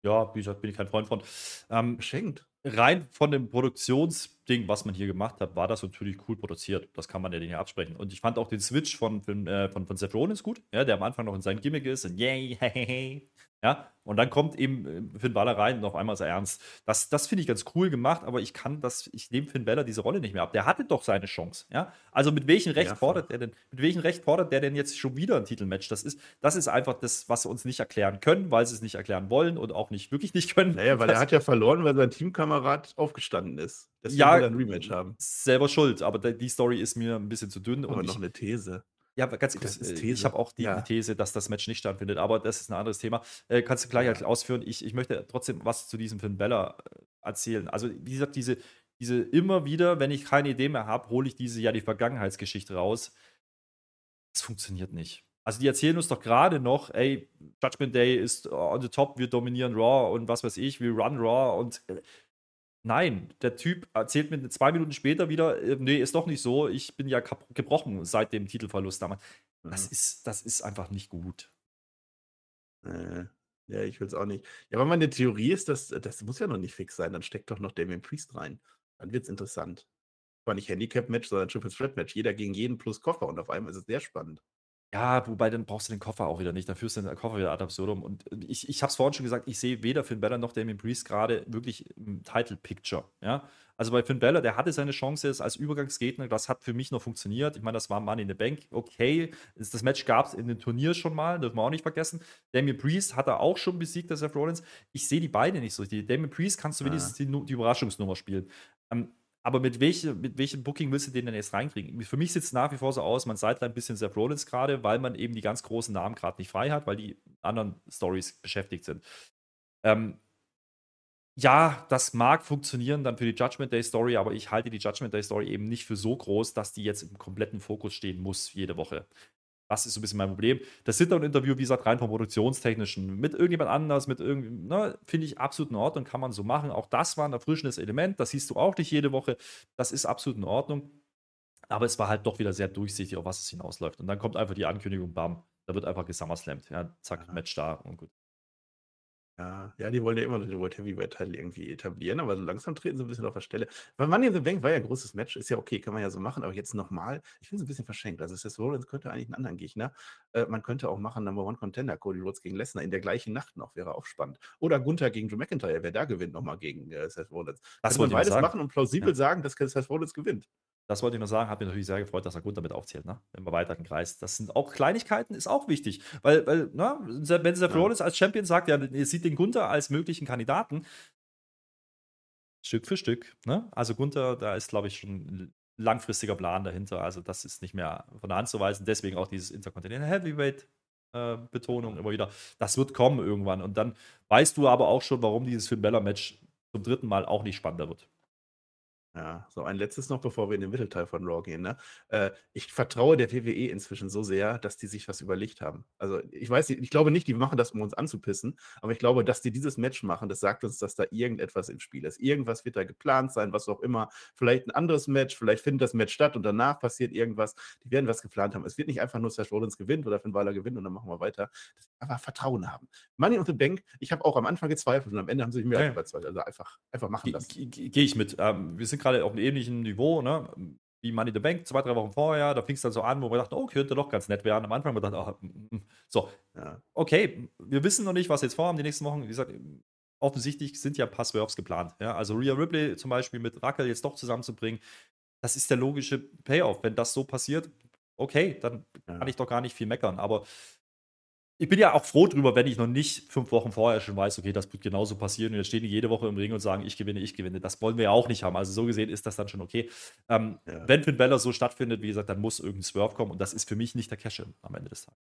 Speaker 2: ja, wie gesagt, bin ich kein Freund von. Ähm, Geschenkt. Rein von dem Produktions- Ding, was man hier gemacht hat, war das natürlich cool produziert. Das kann man ja nicht absprechen. Und ich fand auch den Switch von, von, äh, von, von Seth Rollins gut, ja, der am Anfang noch in seinem Gimmick ist und yay, (laughs) hey, hey, hey. Ja, und dann kommt eben äh, Finn Balor rein und auf einmal ist er ernst. Das, das finde ich ganz cool gemacht, aber ich kann das, ich nehme Finn Balor diese Rolle nicht mehr ab. Der hatte doch seine Chance, ja. Also mit welchem Recht ja, fordert er denn, mit welchem Recht fordert der denn jetzt schon wieder ein Titelmatch? Das ist, das ist einfach das, was sie uns nicht erklären können, weil sie es nicht erklären wollen und auch nicht wirklich nicht können.
Speaker 1: Naja, weil
Speaker 2: das,
Speaker 1: er hat ja verloren, weil sein Teamkamerad aufgestanden ist.
Speaker 2: Deswegen ja, will er ein Rematch haben. Selber schuld, aber die Story ist mir ein bisschen zu dünn.
Speaker 1: Aber und noch ich, eine These.
Speaker 2: Ja, ganz ist These. ich habe auch die, ja. These, dass das Match nicht stattfindet, aber das ist ein anderes Thema. Äh, kannst du gleich ja. ausführen. Ich, ich möchte trotzdem was zu diesem Finn Bella äh, erzählen. Also, wie gesagt, diese, diese immer wieder, wenn ich keine Idee mehr habe, hole ich diese ja die Vergangenheitsgeschichte raus. Das funktioniert nicht. Also die erzählen uns doch gerade noch, ey, Judgment Day ist on the top, wir dominieren Raw und was weiß ich, wir run Raw und äh, Nein, der Typ erzählt mir zwei Minuten später wieder, äh, nee, ist doch nicht so, ich bin ja gebrochen seit dem Titelverlust damals. Das, mhm. ist, das ist einfach nicht gut.
Speaker 1: Äh, ja, ich will es auch nicht. Ja, aber meine Theorie ist, dass das muss ja noch nicht fix sein. Dann steckt doch noch Damien Priest rein. Dann wird es interessant. War nicht Handicap-Match, sondern Triple Threat-Match. Jeder gegen jeden plus Koffer und auf einmal ist es sehr spannend.
Speaker 2: Ja, wobei dann brauchst du den Koffer auch wieder nicht. Dann führst du den Koffer wieder ad absurdum. Und ich, ich habe es vorhin schon gesagt, ich sehe weder Finn Balor noch Damien Priest gerade wirklich im Title Picture. Ja? Also bei Finn Balor, der hatte seine Chance jetzt als Übergangsgegner. Das hat für mich noch funktioniert. Ich meine, das war Money in the Bank. Okay, das Match gab es in dem Turnier schon mal, dürfen wir auch nicht vergessen. Damien Priest hat er auch schon besiegt, der Seth Rollins. Ich sehe die beide nicht so richtig. Damien Priest kannst du wenigstens die, die Überraschungsnummer spielen. Ähm, aber mit, welche, mit welchem Booking willst du den denn jetzt reinkriegen? Für mich sieht es nach wie vor so aus, man seid ein bisschen Seth Rollins gerade, weil man eben die ganz großen Namen gerade nicht frei hat, weil die anderen Stories beschäftigt sind. Ähm, ja, das mag funktionieren dann für die Judgment Day Story, aber ich halte die Judgment Day Story eben nicht für so groß, dass die jetzt im kompletten Fokus stehen muss, jede Woche. Das ist so ein bisschen mein Problem. Das Sit-Down-Interview, wie gesagt, rein vom Produktionstechnischen, mit irgendjemand anders, mit irgendwie, ne, finde ich absolut in Ordnung, kann man so machen. Auch das war ein erfrischendes Element, das siehst du auch nicht jede Woche. Das ist absolut in Ordnung. Aber es war halt doch wieder sehr durchsichtig, auf was es hinausläuft. Und dann kommt einfach die Ankündigung, bam, da wird einfach gesummerslammt. Ja, zack. Match da und gut.
Speaker 1: Ja, ja, die wollen ja immer noch den World Heavyweight Title irgendwie etablieren, aber so langsam treten sie ein bisschen auf der Stelle. Weil Money in the Bank war ja ein großes Match, ist ja okay, kann man ja so machen, aber jetzt nochmal, ich finde es ein bisschen verschenkt. Also Seth Rollins könnte eigentlich einen anderen Gegner. Äh, man könnte auch machen Number One Contender, Cody Rhodes gegen Lesnar in der gleichen Nacht noch, wäre auch spannend. Oder Gunther gegen Drew McIntyre, wer da gewinnt nochmal gegen äh, Seth Rollins.
Speaker 2: Das wollte man beides
Speaker 1: machen und plausibel ja. sagen, dass Seth Rollins gewinnt.
Speaker 2: Das wollte ich noch sagen, hat mich natürlich sehr gefreut, dass er gut damit aufzählt, ne? Im erweiterten Kreis. Das sind auch Kleinigkeiten, ist auch wichtig. Weil, weil ne, wenn Seth Rollins als Champion sagt, ja, ihr sieht den Gunther als möglichen Kandidaten, Stück für Stück. Ne? Also Gunther, da ist, glaube ich, schon ein langfristiger Plan dahinter. Also das ist nicht mehr von der Hand zu weisen. Deswegen auch dieses Intercontinental Heavyweight äh, Betonung immer wieder. Das wird kommen irgendwann. Und dann weißt du aber auch schon, warum dieses Finn Bella Match zum dritten Mal auch nicht spannender wird.
Speaker 1: Ja, so ein letztes noch, bevor wir in den Mittelteil von Raw gehen, ne? Äh, ich vertraue der WWE inzwischen so sehr, dass die sich was überlegt haben. Also, ich weiß ich glaube nicht, die machen das, um uns anzupissen, aber ich glaube, dass die dieses Match machen, das sagt uns, dass da irgendetwas im Spiel ist. Irgendwas wird da geplant sein, was auch immer. Vielleicht ein anderes Match, vielleicht findet das Match statt und danach passiert irgendwas. Die werden was geplant haben. Es wird nicht einfach nur Seth Rollins gewinnt oder Finn Balor gewinnt und dann machen wir weiter. Das aber Vertrauen haben. Money in the Bank, ich habe auch am Anfang gezweifelt und am Ende haben sie mir ja. überzeugt. Also einfach, einfach machen das.
Speaker 2: Gehe ich mit. Ähm, wir sind gerade auf einem ähnlichen Niveau, ne? Wie Money in the Bank, zwei, drei Wochen vorher, da fing es dann so an, wo wir dachten, oh, könnte doch ganz nett werden. Am Anfang haben wir gedacht, oh, so, okay, wir wissen noch nicht, was jetzt vorhaben die nächsten Wochen. Wie gesagt, offensichtlich sind ja ein paar Swerves geplant. Ja? Also Rhea Ripley zum Beispiel mit Raquel jetzt doch zusammenzubringen, das ist der logische Payoff. Wenn das so passiert, okay, dann kann ich doch gar nicht viel meckern. Aber ich bin ja auch froh drüber, wenn ich noch nicht fünf Wochen vorher schon weiß, okay, das wird genauso passieren und jetzt stehen die jede Woche im Ring und sagen, ich gewinne, ich gewinne. Das wollen wir ja auch nicht haben. Also so gesehen ist das dann schon okay. Ähm, ja. Wenn Finn Balor so stattfindet, wie gesagt, dann muss irgendein Swerve kommen und das ist für mich nicht der Cash-In am Ende des Tages.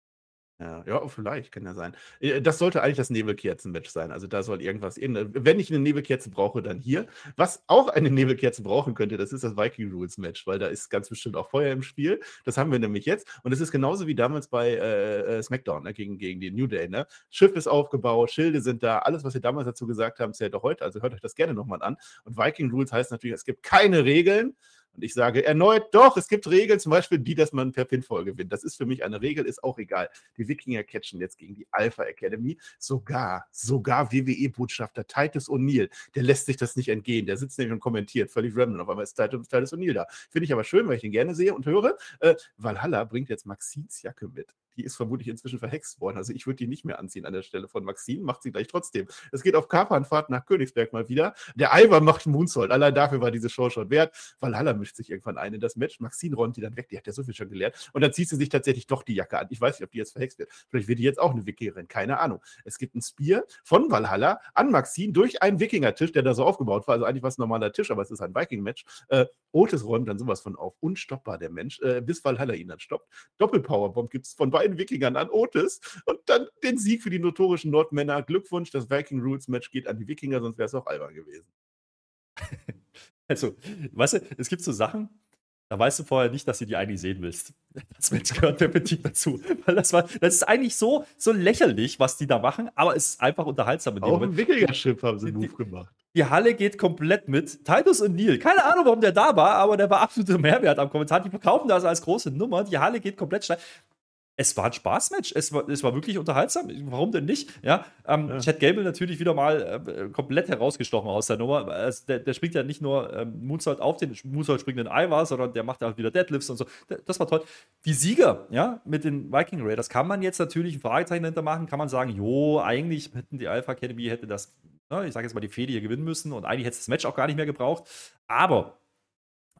Speaker 1: Ja, ja, vielleicht, kann ja sein. Äh, das sollte eigentlich das Nebelkerzen-Match sein. Also da soll irgendwas, wenn ich eine Nebelkerze brauche, dann hier. Was auch eine Nebelkerze brauchen könnte, das ist das Viking Rules-Match, weil da ist ganz bestimmt auch Feuer im Spiel. Das haben wir nämlich jetzt. Und es ist genauso wie damals bei äh, äh, SmackDown ne, gegen, gegen die New Day. Ne? Schiff ist aufgebaut, Schilde sind da, alles, was wir damals dazu gesagt haben, zählt auch heute. Also hört euch das gerne nochmal an. Und Viking Rules heißt natürlich, es gibt keine Regeln Und ich sage erneut, doch, es gibt Regeln, zum Beispiel die, dass man per Pinfall gewinnt. Das ist für mich eine Regel, ist auch egal. Die Wikinger catchen jetzt gegen die Alpha Academy. Sogar, sogar WWE-Botschafter Titus O'Neill, der lässt sich das nicht entgehen. Der sitzt nämlich und kommentiert, völlig random. Auf einmal ist Titus, O'Neill da. Finde ich aber schön, weil ich ihn gerne sehe und höre. Äh, Valhalla bringt jetzt Maxins Jacke mit die ist vermutlich inzwischen verhext worden. Also ich würde die nicht mehr anziehen an der Stelle von Maxim, macht sie gleich trotzdem. Es geht auf Kapanfahrt nach Königsberg mal wieder. Der Alba macht Moonsault. Allein dafür war diese Show schon wert. Valhalla mischt sich irgendwann ein in das Match. Maxine räumt die dann weg, die hat ja so viel schon gelernt. Und dann zieht sie sich tatsächlich doch die Jacke an. Ich weiß nicht, ob die jetzt verhext wird. Vielleicht wird die jetzt auch eine Wikingerin, keine Ahnung. Es gibt ein Spear von Valhalla an Maxine durch einen Wikinger-Tisch, der da so aufgebaut war. Also eigentlich war es ein normaler Tisch, aber es ist ein Viking-Match. Äh, Otis räumt dann sowas von auf. Unstoppbar, der Mensch, äh, bis Valhalla ihn dann stoppt. Doppelpowerbomb gibt es von beiden Wikingern an Otis und dann den Sieg für die notorischen Nordmänner. Glückwunsch, das Viking Rules Match geht an die Wikinger, sonst wäre es auch albern gewesen. (laughs)
Speaker 2: Also, weißt du, es gibt so Sachen, da weißt du vorher nicht, dass du die eigentlich sehen willst. (laughs) Das Match gehört definitiv dazu. Weil das war, das ist eigentlich so, so lächerlich, was die da machen, aber es ist einfach unterhaltsam.
Speaker 1: In dem Auch im Wikinger-Schiff haben sie einen Move gemacht.
Speaker 2: Die Halle geht komplett mit. Titus und Neil. Keine Ahnung, warum der da war, aber der war absoluter Mehrwert am Kommentar. Die verkaufen das als große Nummer. Die Halle geht komplett steil es war ein Spaßmatch. Es war, es war wirklich unterhaltsam. Warum denn nicht? Ja, ähm, ja. Chad Gable natürlich wieder mal äh, komplett herausgestochen aus der Nummer. Also der, der, springt ja nicht nur ähm, Moonsault auf den Moonsault springenden Ivar, sondern der macht auch wieder Deadlifts und so. Das war toll. Die Sieger, ja, mit den Viking Raiders kann man jetzt natürlich ein Fragezeichen hintermachen. Kann man sagen, jo, eigentlich hätten die Alpha Academy hätte das, ne, ich sage jetzt mal, die Fehde hier gewinnen müssen und eigentlich hätte es das Match auch gar nicht mehr gebraucht. Aber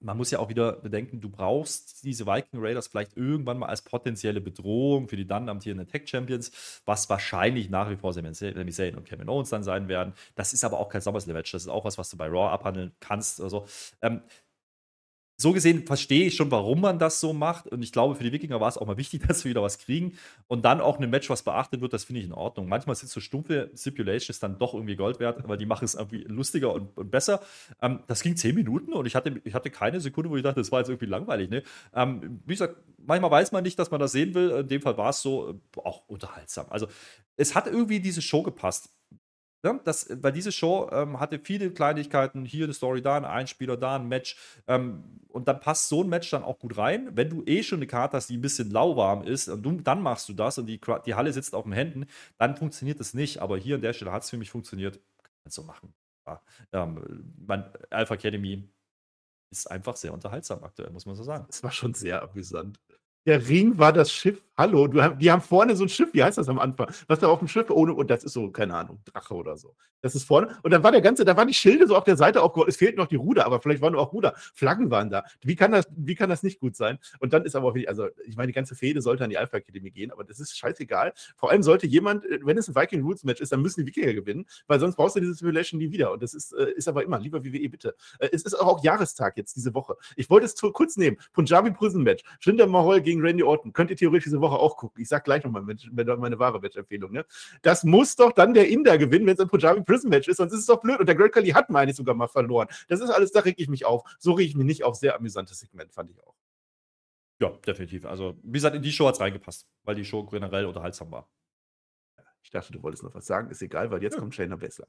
Speaker 2: man muss ja auch wieder bedenken, du brauchst diese Viking Raiders vielleicht irgendwann mal als potenzielle Bedrohung für die dann amtierenden Tech Champions, was wahrscheinlich nach wie vor Sami Zayn und Kevin Owens dann sein werden. Das ist aber auch kein SummerSlam-Match. Das ist auch was, was du bei Raw abhandeln kannst. Also, ähm, so gesehen verstehe ich schon, warum man das so macht. Und ich glaube, für die Wikinger war es auch mal wichtig, (laughs) dass wir wieder was kriegen. Und dann auch ein Match, was beachtet wird, das finde ich in Ordnung. Manchmal sind so stumpfe Stipulations dann doch irgendwie Gold wert, weil die machen es irgendwie lustiger und, und besser. Ähm, das ging zehn Minuten und ich hatte, ich hatte keine Sekunde, wo ich dachte, das war jetzt irgendwie langweilig. Ne? Ähm, wie gesagt, manchmal weiß man nicht, dass man das sehen will. In dem Fall war es so äh, auch unterhaltsam. Also, es hat irgendwie diese Show gepasst. Ja, das, weil diese Show ähm, hatte viele Kleinigkeiten, hier eine Story, da ein Einspieler, da ein Match. Ähm, und dann passt so ein Match dann auch gut rein. Wenn du eh schon eine Karte hast, die ein bisschen lauwarm ist, und du, dann machst du das und die, die Halle sitzt auf den Händen, dann funktioniert das nicht. Aber hier an der Stelle hat es für mich funktioniert. Kann man so machen. Ja, ähm, mein Alpha Academy ist einfach sehr unterhaltsam aktuell, muss man so sagen.
Speaker 1: Es war schon sehr amüsant. Der Ring war das Schiff Hallo, du, die haben vorne so ein Schiff, wie heißt das am Anfang? Was da auf dem Schiff ohne, und das ist so, keine Ahnung, Drache oder so. Das ist vorne. Und dann war der ganze, da waren die Schilde so auf der Seite aufgebaut. Es fehlten noch die Ruder, aber vielleicht waren nur auch Ruder. Flaggen waren da. Wie kann das, wie kann das nicht gut sein? Und dann ist aber auch wirklich, also ich meine, die ganze Fehde sollte an die Alpha Akademie gehen, aber das ist scheißegal. Vor allem sollte jemand, äh, wenn es ein Viking Roots Match ist, dann müssen die Wikinger gewinnen, weil sonst brauchst du diese Simulation nie wieder. Und das ist, äh, ist aber immer, lieber WWE, bitte. Äh, es ist auch Jahrestag jetzt diese Woche. Ich wollte es kurz nehmen. Punjabi Prison Match. Jinder Mahal gegen Randy Orton. Könnt ihr theoretisch diese Woche auch gucken. Ich sag gleich nochmal meine, wahre Match-Empfehlung. Ne? Das muss doch dann der Inder gewinnen, wenn es ein Punjabi Prison Match ist, sonst ist es doch blöd. Und der Great Khali hat meine sogar mal verloren. Das ist alles, da reg ich mich auf. So reg ich mich nicht auf. Sehr amüsantes Segment, fand ich auch.
Speaker 2: Ja, definitiv. Also, wie gesagt, in die Show hat es reingepasst, weil die Show generell unterhaltsam war.
Speaker 1: Ich dachte, du wolltest noch was sagen. Ist egal, weil jetzt ja. kommt Shayna Bessler.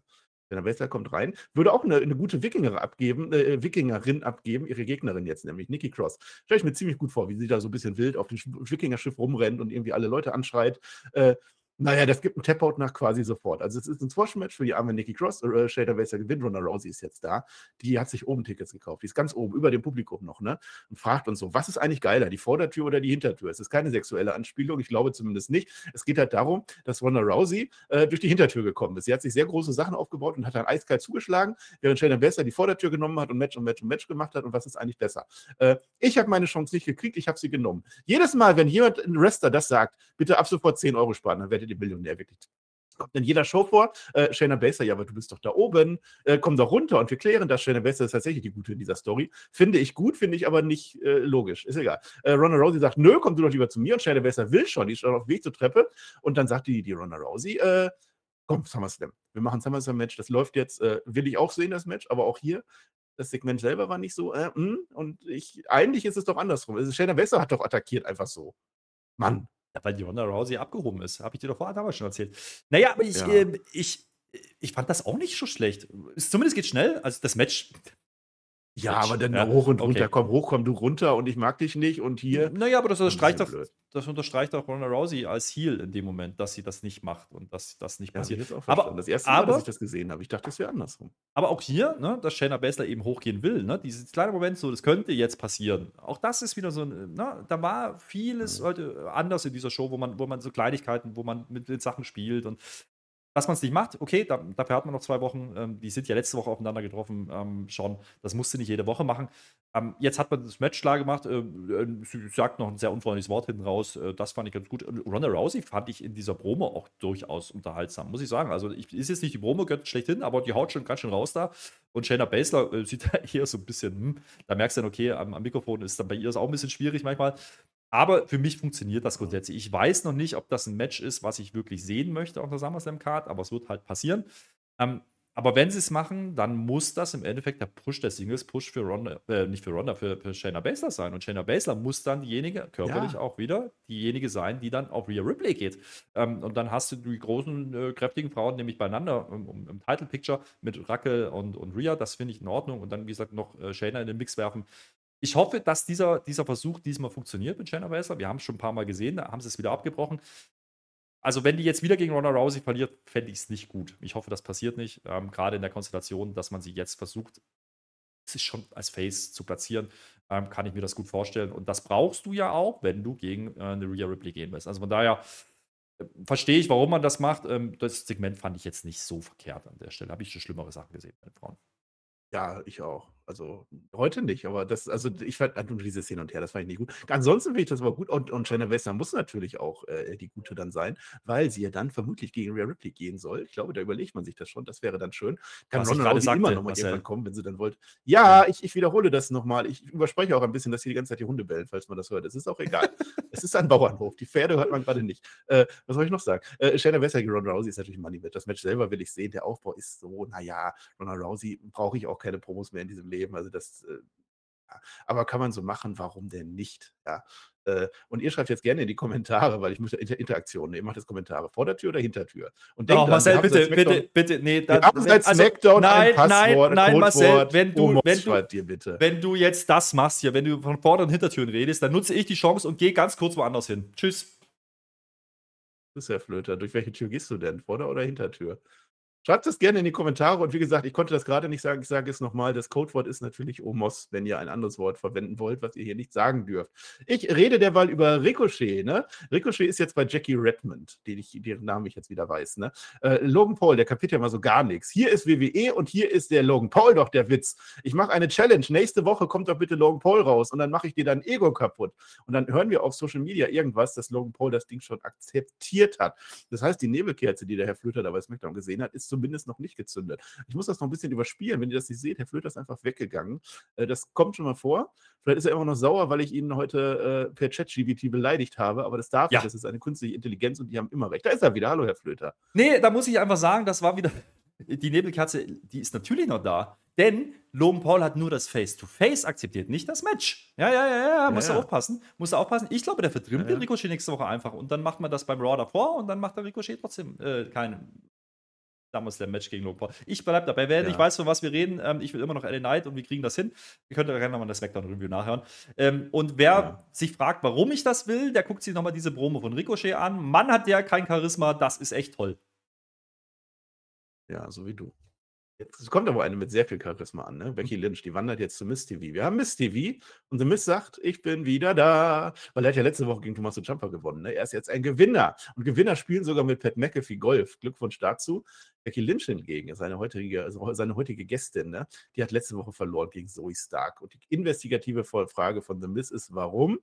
Speaker 1: Shayna Bessler kommt rein. Würde auch eine, eine gute Wikingerin abgeben, äh, Wikingerin abgeben, ihre Gegnerin jetzt, nämlich Nikki Cross. Stelle ich mir ziemlich gut vor, wie sie da so ein bisschen wild auf dem Wikinger-Schiff rumrennt und irgendwie alle Leute anschreit. Äh, naja, das gibt einen Tap-Out nach quasi sofort. Also es ist ein Squash-Match für die arme Nikki Cross. Äh, Shader Baser gewinnt. Ronda Rousey ist jetzt da. Die hat sich oben Tickets gekauft. Die ist ganz oben, über dem Publikum noch, ne? Und fragt uns so, was ist eigentlich geiler, die Vordertür oder die Hintertür? Es ist keine sexuelle Anspielung, ich glaube zumindest nicht. Es geht halt darum, dass Ronda Rousey äh, durch die Hintertür gekommen ist. Sie hat sich sehr große Sachen aufgebaut und hat dann eiskalt zugeschlagen, während Shader Baser die Vordertür genommen hat und Match und Match und Match gemacht hat. Und was ist eigentlich besser? Äh, ich habe meine Chance nicht gekriegt, ich habe sie genommen. Jedes Mal, wenn jemand, ein Wrestler das sagt, bitte ab sofort 10 Euro sparen, dann werdet ihr Millionär wirklich kommt in jeder Show vor. Äh, Shayna Baszler, ja, aber du bist doch da oben, äh, komm doch runter und wir klären das. Shayna Baszler ist tatsächlich die Gute in dieser Story. Finde ich gut, finde ich aber nicht äh, logisch. Ist egal. Äh, Ronda Rousey sagt, nö, komm du doch lieber zu mir und Shayna Baszler will schon, die ist schon auf dem Weg zur Treppe und dann sagt die, die Ronda Rousey, äh, komm, SummerSlam. Wir machen SummerSlam-Match, das läuft jetzt, äh, will ich auch sehen, das Match, aber auch hier, das Segment selber war nicht so, äh, mh, hm, und ich, eigentlich ist es doch andersrum. Also Shayna Baszler hat doch attackiert einfach so. Mann,
Speaker 2: ja, weil die Ronda Rousey abgehoben ist. Habe ich dir doch vorher damals schon erzählt. Naja, aber ich, ja. äh, ich, ich fand das auch nicht so schlecht. Es, zumindest geht schnell. Also das Match.
Speaker 1: Ja,
Speaker 2: Match.
Speaker 1: aber dann
Speaker 2: Ja,
Speaker 1: hoch und runter.
Speaker 2: okay.
Speaker 1: Komm hoch, komm du runter und ich mag dich nicht und hier.
Speaker 2: Naja, aber das unterstreicht,
Speaker 1: bisschen blöd.
Speaker 2: das unterstreicht auch Ronda Rousey als Heel in dem Moment, dass sie das nicht macht und dass das nicht
Speaker 1: Ja, hab ich
Speaker 2: passiert.
Speaker 1: auch
Speaker 2: Aber-
Speaker 1: verstanden. das erste Mal,
Speaker 2: aber-
Speaker 1: dass ich das gesehen habe. Ich dachte, das wäre andersrum.
Speaker 2: Aber auch hier, ne, dass Shayna Baszler eben hochgehen will, ne, dieses kleine Moment so, das könnte jetzt passieren. Auch das ist wieder so ein, ne, da war vieles heute anders in dieser Show, wo man, wo man so Kleinigkeiten, wo man mit den Sachen spielt und dass man es nicht macht, okay, da, dafür hat man noch zwei Wochen, ähm, die sind ja letzte Woche aufeinander getroffen, ähm, schon. Das musste nicht jede Woche machen. Ähm, jetzt hat man das Match klar gemacht, äh, äh, sie sagt noch ein sehr unfreundliches Wort hinten raus, äh, das fand ich ganz gut. Ronda Rousey fand ich in dieser Promo auch durchaus unterhaltsam, muss ich sagen. Also ich, ist jetzt nicht die Promo gehört schlechthin, aber die haut schon ganz schön raus da. Und Shayna Baszler äh, (laughs) sieht da eher so ein bisschen, hm, da merkst du dann, okay, am, am Mikrofon ist dann bei ihr ist auch ein bisschen schwierig manchmal. Aber für mich funktioniert das grundsätzlich. Ich weiß noch nicht, ob das ein Match ist, was ich wirklich sehen möchte auf der SummerSlam Card, aber es wird halt passieren. Ähm, aber wenn sie es machen, dann muss das im Endeffekt der Push der Singles Push für Ronda, äh, nicht für Ronda, für, für Shayna Baszler sein. Und Shayna Baszler muss dann diejenige, körperlich
Speaker 1: Ja.
Speaker 2: auch wieder, diejenige sein, die dann auf Rhea Ripley geht. Ähm, und dann hast du die großen, äh, kräftigen Frauen nämlich beieinander im, im, im Title Picture mit Raquel und, und Rhea. Das finde ich in Ordnung. Und dann, wie gesagt, noch äh, Shayna in den Mix werfen. Ich hoffe, dass dieser, dieser Versuch diesmal funktioniert mit Shayna Baszler. Wir haben es schon ein paar Mal gesehen, da haben sie es wieder abgebrochen. Also, wenn die jetzt wieder gegen Ronda Rousey verliert, fände ich es nicht gut. Ich hoffe, das passiert nicht. Ähm, Gerade in der Konstellation, dass man sie jetzt versucht, ist schon als Face zu platzieren, ähm, kann ich mir das gut vorstellen. Und das brauchst du ja auch, wenn du gegen äh, eine Rhea Ripley gehen willst. Also von daher äh, verstehe ich, warum man das macht. Ähm, das Segment fand ich jetzt nicht so verkehrt an der Stelle. Habe ich schon schlimmere Sachen gesehen bei den Frauen.
Speaker 1: Ja, ich auch. Also heute nicht, aber das, also ich fand also dieses Hin und Her, das fand ich nicht gut. Ansonsten finde ich das aber gut und, und Shayna Baszler muss natürlich auch äh, die Gute dann sein, weil sie ja dann vermutlich gegen Rhea Ripley gehen soll. Ich glaube, da überlegt man sich das schon. Das wäre dann schön. Kann
Speaker 2: Was
Speaker 1: Ronda Rousey immer nochmal irgendwann kommen, wenn sie dann wollt. Ja, ich, ich wiederhole das nochmal. Ich überspreche auch ein bisschen, dass hier die ganze Zeit die Hunde bellen, falls man das hört. Es ist auch egal. (laughs) es ist ein Bauernhof. Die Pferde hört man gerade nicht. Äh, was soll ich noch sagen? Äh, Shayna Baszler gegen Ronda Rousey ist natürlich Money mit. Das Match selber will ich sehen. Der Aufbau ist so, naja, Ronda Rousey brauche ich auch keine Promos mehr in diesem Leben. Also das, äh, aber kann man so machen, warum denn nicht? Ja. Äh, und ihr schreibt jetzt gerne in die Kommentare, weil ich möchte Inter Interaktionen. Ihr macht jetzt Kommentare. Vordertür oder Hintertür? Und
Speaker 2: Oh,
Speaker 1: dran,
Speaker 2: Marcel,
Speaker 1: wir
Speaker 2: bitte, bitte, bitte, nee.
Speaker 1: Wir
Speaker 2: dann-
Speaker 1: seit
Speaker 2: also,
Speaker 1: Smackdown
Speaker 2: nein,
Speaker 1: ein Passwort,
Speaker 2: nein, nein, Marcel,
Speaker 1: Codewort.
Speaker 2: wenn du, wenn du,
Speaker 1: ihr bitte.
Speaker 2: wenn du jetzt das machst hier, wenn du von Vorder- und Hintertüren redest, dann nutze ich die Chance und gehe ganz kurz woanders hin. Tschüss.
Speaker 1: Das ist ja Flöter. Durch welche Tür gehst du denn? Vorder- oder Hintertür? Schreibt es gerne in die Kommentare und wie gesagt, ich konnte das gerade nicht sagen, ich sage es nochmal, das Codewort ist natürlich Omos, wenn ihr ein anderes Wort verwenden wollt, was ihr hier nicht sagen dürft. Ich rede derweil über Ricochet, ne? Ricochet ist jetzt bei Jackie Redmond, den ich, deren Namen ich jetzt wieder weiß, ne? Äh, Logan Paul, der kapiert ja mal so gar nichts. Hier ist WWE und hier ist der Logan Paul doch der Witz. Ich mache eine Challenge, nächste Woche kommt doch bitte Logan Paul raus und dann mache ich dir dein Ego kaputt. Und dann hören wir auf Social Media irgendwas, dass Logan Paul das Ding schon akzeptiert hat. Das heißt, die Nebelkerze, die der Herr Flöter da bei SmackDown gesehen hat, ist zumindest noch nicht gezündet. Ich muss das noch ein bisschen überspielen. Wenn ihr das nicht seht, Herr Flöter ist einfach weggegangen. Äh, Das kommt schon mal vor. Vielleicht ist er immer noch sauer, weil ich ihn heute äh, per Chat-GBT beleidigt habe, aber das darf
Speaker 2: Ja.
Speaker 1: nicht. Das ist eine künstliche Intelligenz und die haben immer recht. Da ist er wieder. Hallo, Herr Flöter.
Speaker 2: Nee, da muss ich einfach sagen, das war wieder. (laughs) Die Nebelkerze, die ist natürlich noch da. Denn Logan Paul hat nur das Face-to-Face akzeptiert, nicht das Match. Ja, ja, ja, ja, muss
Speaker 1: ja.
Speaker 2: er aufpassen. Muss er aufpassen. Ich glaube, der vertrimmt
Speaker 1: Ja,
Speaker 2: den
Speaker 1: ja.
Speaker 2: Ricochet nächste Woche einfach. Und dann macht man das beim Raw davor und dann macht der Ricochet trotzdem äh, kein. Damals der Match gegen Logan Paul. Ich bleib dabei. Wer
Speaker 1: Ja.
Speaker 2: nicht weiß, von was wir reden, ähm, ich will immer noch LA Knight und wir kriegen das hin. Ihr könnt gerne nochmal das Smackdown-Review nachhören. Ähm, und wer
Speaker 1: Ja.
Speaker 2: sich fragt, warum ich das will, der guckt sich nochmal diese Promo von Ricochet an. Mann hat der kein Charisma, das ist echt toll.
Speaker 1: Ja, so wie du. Jetzt kommt aber eine mit sehr viel Charisma an, ne? Becky Lynch, die wandert jetzt zu Miss TV. Wir haben Miss TV und The Miss sagt, ich bin wieder da. Weil er hat ja letzte Woche gegen Tommaso Ciampa gewonnen. Ne? Er ist jetzt ein Gewinner. Und Gewinner spielen sogar mit Pat McAfee Golf. Glückwunsch dazu. Becky Lynch hingegen, seine heutige, also seine heutige Gästin, ne? die hat letzte Woche verloren gegen Zoe Stark. Und die investigative Frage von The Miss ist, warum?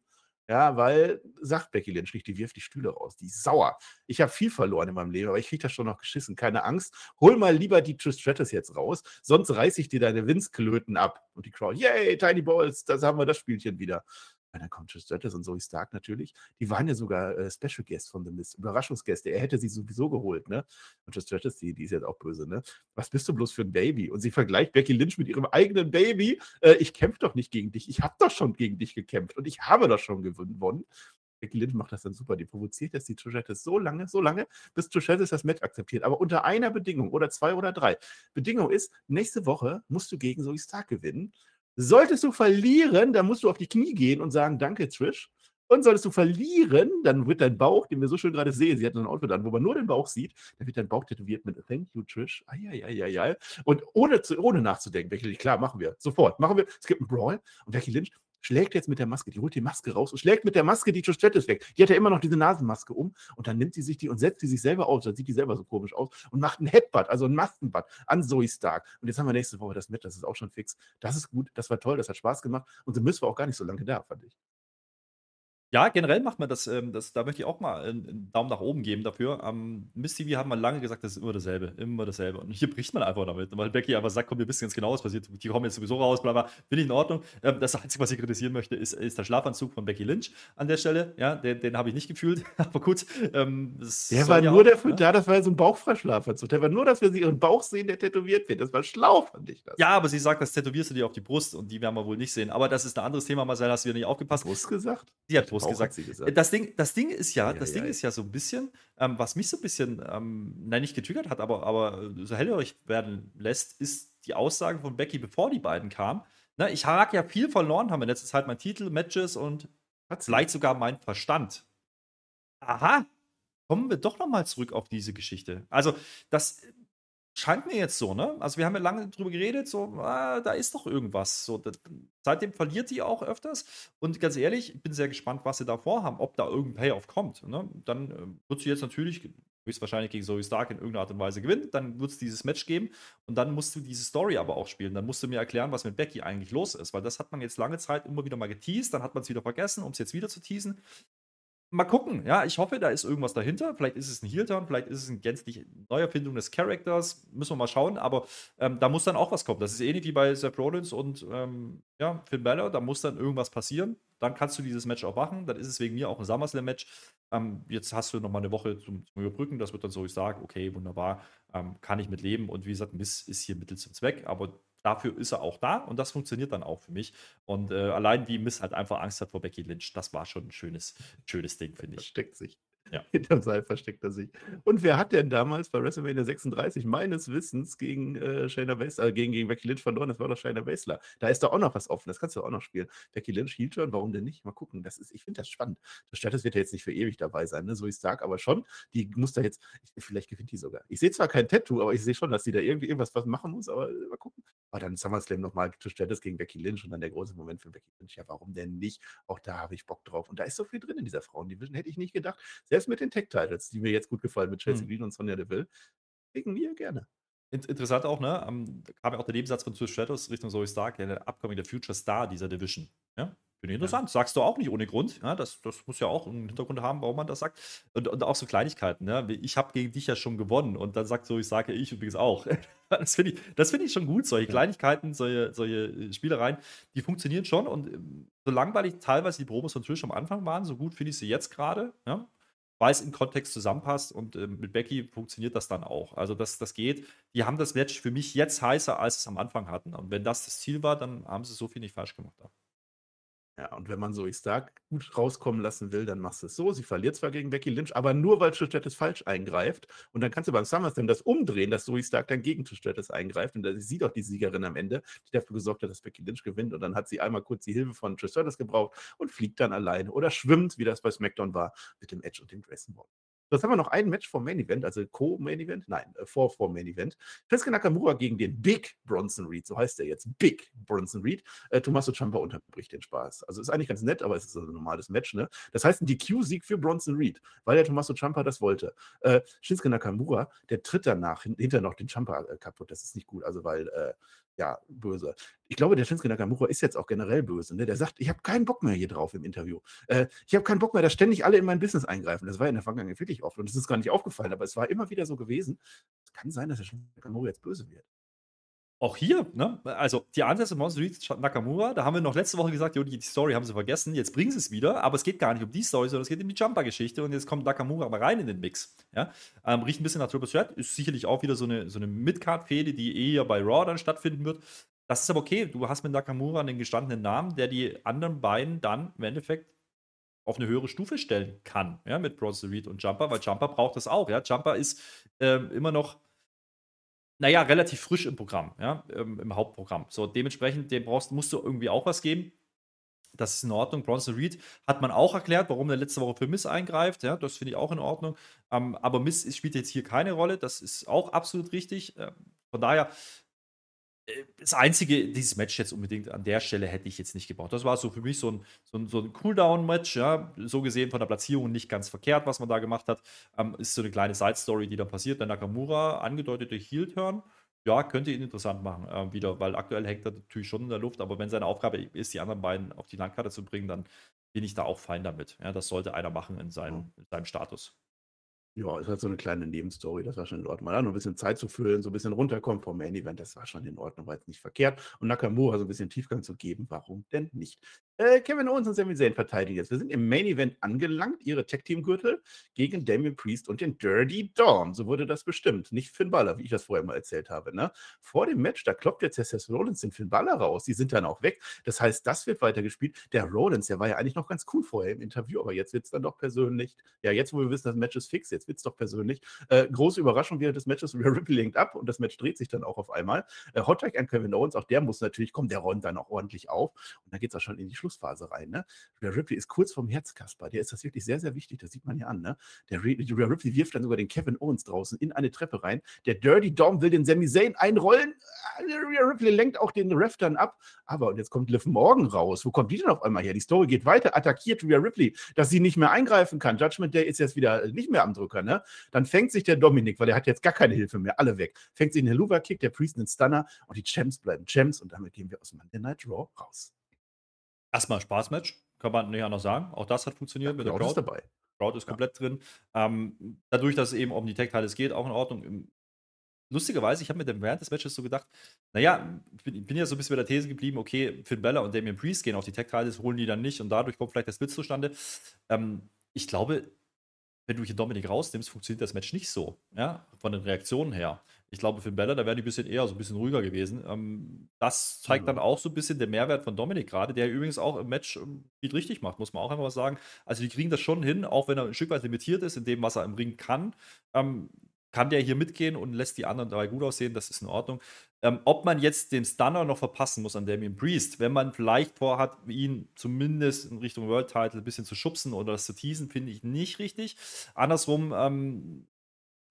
Speaker 1: Ja, weil, sagt Becky Lynch nicht, die wirft die Stühle raus. Die ist sauer. Ich habe viel verloren in meinem Leben, aber ich kriege das schon noch geschissen. Keine Angst. Hol mal lieber die Trish Stratus jetzt raus, sonst reiße ich dir deine Winzklöten ab. Und die Crowd, yay, Tiny Balls, das haben wir das Spielchen wieder. Kommt Trish Stratus und Zoe Stark natürlich. Die waren ja sogar äh, Special Guests von The Mist, Überraschungsgäste. Er hätte sie sowieso geholt, ne? Trish Stratus, die, die ist jetzt auch böse, ne? Was bist du bloß für ein Baby? Und sie vergleicht Becky Lynch mit ihrem eigenen Baby. Äh, ich kämpfe doch nicht gegen dich. Ich habe doch schon gegen dich gekämpft und ich habe doch schon gewonnen. Becky Lynch macht das dann super. Die provoziert jetzt die Trish Stratus so lange, so lange, bis Trish Stratus das Match akzeptiert. Aber unter einer Bedingung oder zwei oder drei. Bedingung ist, nächste Woche musst du gegen Zoe Stark gewinnen. Solltest du verlieren, dann musst du auf die Knie gehen und sagen, danke, Trish. Und solltest du verlieren, dann wird dein Bauch, den wir so schön gerade sehen, sie hat ein Outfit an, wo man nur den Bauch sieht, dann wird dein Bauch tätowiert mit Thank you, Trish. Eieieiei. Und ohne, zu, ohne nachzudenken, Becky Lynch, klar, machen wir. Sofort. Machen wir. Es gibt einen Brawl und Becky Lynch schlägt jetzt mit der Maske, die holt die Maske raus und schlägt mit der Maske die Stratus weg. Die hat ja immer noch diese Nasenmaske um und dann nimmt sie sich die und setzt die sich selber aus, dann sieht die selber so komisch aus und macht einen Headbutt, also einen Maskenbutt an Zoe Stark. Und jetzt haben wir nächste Woche das mit, das ist auch schon fix. Das ist gut, das war toll, das hat Spaß gemacht und so müssen wir auch gar nicht so lange da, fand ich.
Speaker 2: Ja, generell macht man das, ähm, das da möchte ich auch mal einen, einen Daumen nach oben geben dafür. Am Miss TV haben wir lange gesagt, das ist immer dasselbe, immer dasselbe. Und hier bricht man einfach damit, weil Becky einfach sagt, komm, wir wissen ganz genau, was passiert. Die kommen jetzt sowieso raus, bla bla. Finde ich in Ordnung. Ähm, das Einzige, was ich kritisieren möchte, ist, ist der Schlafanzug von Becky Lynch an der Stelle. Ja, den, den habe ich nicht gefühlt, (laughs) aber gut. Ähm,
Speaker 1: der war ja nur auch, dafür ja? da, das war so ein Bauchfreischlafanzug. Der war nur, dass wir sie ihren Bauch sehen, der tätowiert wird. Das war schlau, fand ich das.
Speaker 2: Ja, aber sie sagt, das tätowierst du dir auf die Brust und die werden wir wohl nicht sehen. Aber das ist ein anderes Thema, Marcel, hast du wieder nicht aufgepasst.
Speaker 1: Brust gesagt?
Speaker 2: Sie hat Brust gesagt. Hat sie gesagt das Ding, das Ding ist ja, ja das ja, Ding ist ja so ein bisschen, ähm, was mich so ein bisschen, ähm, nein, nicht getriggert hat, aber, aber so hellhörig werden lässt, ist die Aussage von Becky, bevor die beiden kamen. Ne, ich habe ja viel verloren, haben in letzter Zeit mein Titel, Matches und Hat's vielleicht sogar mein Verstand. Aha, kommen wir doch nochmal zurück auf diese Geschichte. Also, das scheint mir jetzt so, ne? Also wir haben ja lange drüber geredet, so, ah, da ist doch irgendwas. So, das, seitdem verliert die auch öfters. Und ganz ehrlich, ich bin sehr gespannt, was sie da vorhaben, ob da irgendein Payoff kommt. Ne? Dann äh, wird sie jetzt natürlich höchstwahrscheinlich gegen Zoe Stark in irgendeiner Art und Weise gewinnen. Dann wird es dieses Match geben und dann musst du diese Story aber auch spielen. Dann musst du mir erklären, was mit Becky eigentlich los ist, weil das hat man jetzt lange Zeit immer wieder mal geteased, dann hat man es wieder vergessen, um es jetzt wieder zu teasen mal gucken. Ja, ich hoffe, da ist irgendwas dahinter. Vielleicht ist es ein Heel-Turn, vielleicht ist es eine gänzlich Neuerfindung des Charakters. Müssen wir mal schauen. Aber ähm, da muss dann auch was kommen. Das ist ähnlich wie bei Seth Rollins und ähm, ja, Finn Balor. Da muss dann irgendwas passieren. Dann kannst du dieses Match auch machen. Dann ist es wegen mir auch ein SummerSlam-Match. Ähm, jetzt hast du noch mal eine Woche zum, zum, Überbrücken. Das wird dann so, ich sage, okay, wunderbar, ähm, kann ich mit leben. Und wie gesagt, Miss ist hier Mittel zum Zweck. Aber dafür ist er auch da und das funktioniert dann auch für mich. Und äh, allein wie Miss halt einfach Angst hat vor Becky Lynch, das war schon ein schönes, schönes Ding, finde ich.
Speaker 1: Versteckt sich. Ja. (laughs) Hinterm Seil versteckt er sich. Und wer hat denn damals bei WrestleMania 36 meines Wissens gegen äh, Shayna Baszler, äh, gegen, gegen Becky Lynch verloren? Das war doch Shayna Baszler. Da ist da auch noch was offen. Das kannst du auch noch spielen. Becky Lynch, Heel Turn, warum denn nicht? Mal gucken. Das ist, ich finde das spannend. Das Status wird ja jetzt nicht für ewig dabei sein, ne? so ich sag, aber schon. Die muss da jetzt, vielleicht gewinnt die sogar. Ich sehe zwar kein Tattoo, aber ich sehe schon, dass die da irgendwie irgendwas was machen muss, aber äh, mal gucken. Aber dann SummerSlam nochmal Status gegen Becky Lynch und dann der große Moment für Becky Lynch. Ja, warum denn nicht? Auch da habe ich Bock drauf. Und da ist so viel drin in dieser Frauendivision, hätte ich nicht gedacht. Selbst mit den Tech-Titles die mir jetzt gut gefallen mit Chelsea hm. Green und Sonja Deville. Wegen mir gerne.
Speaker 2: Interessant auch, ne? Um, da kam ja auch der Nebensatz von Trish Stratus Richtung Zoe Stark, ja, der Upcoming, der Future Star dieser Division. Ja? Finde ich interessant. Ja. Sagst du auch nicht ohne Grund. Ja, das, das muss ja auch einen Hintergrund haben, warum man das sagt. Und, und auch so Kleinigkeiten. Ne? Ich habe gegen dich ja schon gewonnen und dann sagt so, ich sage ich übrigens auch. (laughs) Das finde ich, find ich schon gut. Solche ja. Kleinigkeiten, solche, solche äh, Spielereien, die funktionieren schon. Und ähm, so langweilig teilweise die Promos von Trish am Anfang waren, so gut finde ich sie jetzt gerade. Ja? Weil es im Kontext zusammenpasst und äh, mit Becky funktioniert das dann auch. Also das, das geht. Die haben das Match für mich jetzt heißer, als es am Anfang hatten. Und wenn das das Ziel war, dann haben sie so viel nicht falsch gemacht. Da.
Speaker 1: Ja, und wenn man Zoe Stark gut rauskommen lassen will, dann machst du es so. Sie verliert zwar gegen Becky Lynch, aber nur weil Trish falsch eingreift. Und dann kannst du beim SummerSlam das umdrehen, dass Zoe Stark dann gegen Trish eingreift. Und da ist sie doch die Siegerin am Ende, die dafür gesorgt hat, dass Becky Lynch gewinnt. Und dann hat sie einmal kurz die Hilfe von Trish gebraucht und fliegt dann alleine oder schwimmt, wie das bei SmackDown war, mit dem Edge und dem Dressing Ball. Jetzt haben wir noch ein Match vom Main Event, also Co-Main Event, nein, äh, vor vor Main Event. Shinsuke Nakamura gegen den Big Bronson Reed, so heißt er jetzt, Big Bronson Reed. Äh, Tommaso Ciampa unterbricht den Spaß. Also ist eigentlich ganz nett, aber es ist ein normales Match, ne? Das heißt ein DQ-Sieg für Bronson Reed, weil der Tommaso Ciampa das wollte. Äh, Shinsuke Nakamura, der tritt danach hinter noch den Ciampa äh, kaputt. Das ist nicht gut, also weil äh, ja, böse. Ich glaube, der Shinsuke Nakamura ist jetzt auch generell böse. Ne? Der sagt, ich habe keinen Bock mehr hier drauf im Interview. Äh, ich habe keinen Bock mehr, dass ständig alle in mein Business eingreifen. Das war in der Vergangenheit wirklich oft und es ist gar nicht aufgefallen, aber es war immer wieder so gewesen. Es kann sein, dass der Shinsuke Nakamura jetzt böse wird.
Speaker 2: Auch hier, ne? Also die Ansätze Monster Reed Nakamura, da haben wir noch letzte Woche gesagt, jo, die Story haben sie vergessen, jetzt bringen sie es wieder, aber es geht gar nicht um die Story, sondern es geht um die Jumper-Geschichte und jetzt kommt Nakamura aber rein in den Mix. Ja? Ähm, riecht ein bisschen nach Triple Threat, ist sicherlich auch wieder so eine, so eine Mid-Card-Fehde, die eher bei Raw dann stattfinden wird. Das ist aber okay, du hast mit Nakamura einen gestandenen Namen, der die anderen beiden dann im Endeffekt auf eine höhere Stufe stellen kann, ja, mit Bronson Reed und Jumper, weil Jumper braucht das auch, ja. Jumper ist ähm, immer noch naja, relativ frisch im Programm, ja, im, im Hauptprogramm. So, dementsprechend, dem brauchst, musst du irgendwie auch was geben. Das ist in Ordnung. Bronson Reed hat man auch erklärt, warum er letzte Woche für Miss eingreift. Ja, das finde ich auch in Ordnung. Ähm, aber Miss spielt jetzt hier keine Rolle. Das ist auch absolut richtig. Ähm, von daher, das Einzige, dieses Match jetzt unbedingt an der Stelle hätte ich jetzt nicht gebraucht. Das war so für mich so ein, so ein, so ein Cooldown-Match, ja, so gesehen von der Platzierung nicht ganz verkehrt, was man da gemacht hat. Ähm, ist so eine kleine Side-Story, die da passiert. Der Nakamura, angedeutete Heel-Turn, ja, könnte ihn interessant machen, äh, wieder, weil aktuell hängt er natürlich schon in der Luft, aber wenn seine Aufgabe ist, die anderen beiden auf die Landkarte zu bringen, dann bin ich da auch fein damit. Ja, das sollte einer machen in seinem, in seinem Status.
Speaker 1: Ja, ist halt so eine kleine Nebenstory, das war schon in Ordnung. Mal noch ein bisschen Zeit zu füllen, so ein bisschen runterkommen vom Äh, Kevin Owens und Sami Zayn verteidigen jetzt. Wir sind im Main Event angelangt, ihre Tag Team Gürtel gegen Damian Priest und den Dirty Dawn. So wurde das bestimmt. Nicht Finn Balor, wie ich das vorher mal erzählt habe. Ne? Vor dem Match, da kloppt jetzt der Seth Rollins den Finn Balor raus. Die sind dann auch weg. Das heißt, das wird weitergespielt. Der Rollins, der war ja eigentlich noch ganz cool vorher im Interview, aber jetzt wird es dann doch persönlich. Ja, jetzt, wo wir wissen, das Match ist fix, jetzt wird es doch persönlich. Äh, große Überraschung während des Matches, (laughs) Ripley lenkt ab und das Match dreht sich dann auch auf einmal. Äh, Hot Tag an Kevin Owens, auch der muss natürlich kommen, der räumt dann auch ordentlich auf und dann geht es auch schon in die Schlussphase rein. Ne? Rhea Ripley ist kurz vorm Herzkasper, der ist das wirklich sehr, sehr wichtig, das sieht man ja an. Ne? Der Rhea Ripley wirft dann sogar den Kevin Owens draußen in eine Treppe rein. Der Dirty Dom will den Sami Zayn einrollen. Rhea Ripley lenkt auch den Ref dann ab. Aber, und jetzt kommt Liv Morgan raus. Wo kommt die denn auf einmal her? Die Story geht weiter, attackiert Rhea Ripley, dass sie nicht mehr eingreifen kann. Judgment Day ist jetzt wieder nicht mehr am Drücker. Ne? Dann fängt sich der Dominik, weil er hat jetzt gar keine Hilfe mehr, alle weg. Fängt sich einen Helluva-Kick, der Priest einen Stunner und die Champs bleiben Champs und damit gehen wir aus Monday Night Raw raus.
Speaker 2: Erstmal Spaßmatch, kann man nicht anders sagen. Auch das hat funktioniert ja, mit der
Speaker 1: Crowd. Ist dabei.
Speaker 2: Crowd ist komplett ja. drin. Ähm, dadurch, dass es eben um die Tech-Teile geht, auch in Ordnung. Lustigerweise, ich habe mir dann während des Matches so gedacht, naja, ich bin, bin ja so ein bisschen bei der These geblieben, okay, Finn Bella und Damien Priest gehen auf die Tech-Teile, holen die dann nicht und dadurch kommt vielleicht der Split zustande. Ähm, ich glaube, wenn du hier Dominik rausnimmst, funktioniert das Match nicht so, ja, von den Reaktionen her. Ich glaube, für Bella, da wäre die ein bisschen eher so ein bisschen ruhiger gewesen. Ähm, das zeigt dann auch so ein bisschen den Mehrwert von Dominik gerade, der übrigens auch im Match ähm, viel richtig macht, muss man auch einfach mal sagen. Also, die kriegen das schon hin, auch wenn er ein Stück weit limitiert ist in dem, was er im Ring kann. Ähm, kann der hier mitgehen und lässt die anderen drei gut aussehen, das ist in Ordnung. Ähm, ob man jetzt den Stunner noch verpassen muss an Damien Priest, wenn man vielleicht vorhat, ihn zumindest in Richtung World Title ein bisschen zu schubsen oder das zu teasen, finde ich nicht richtig. Andersrum ähm,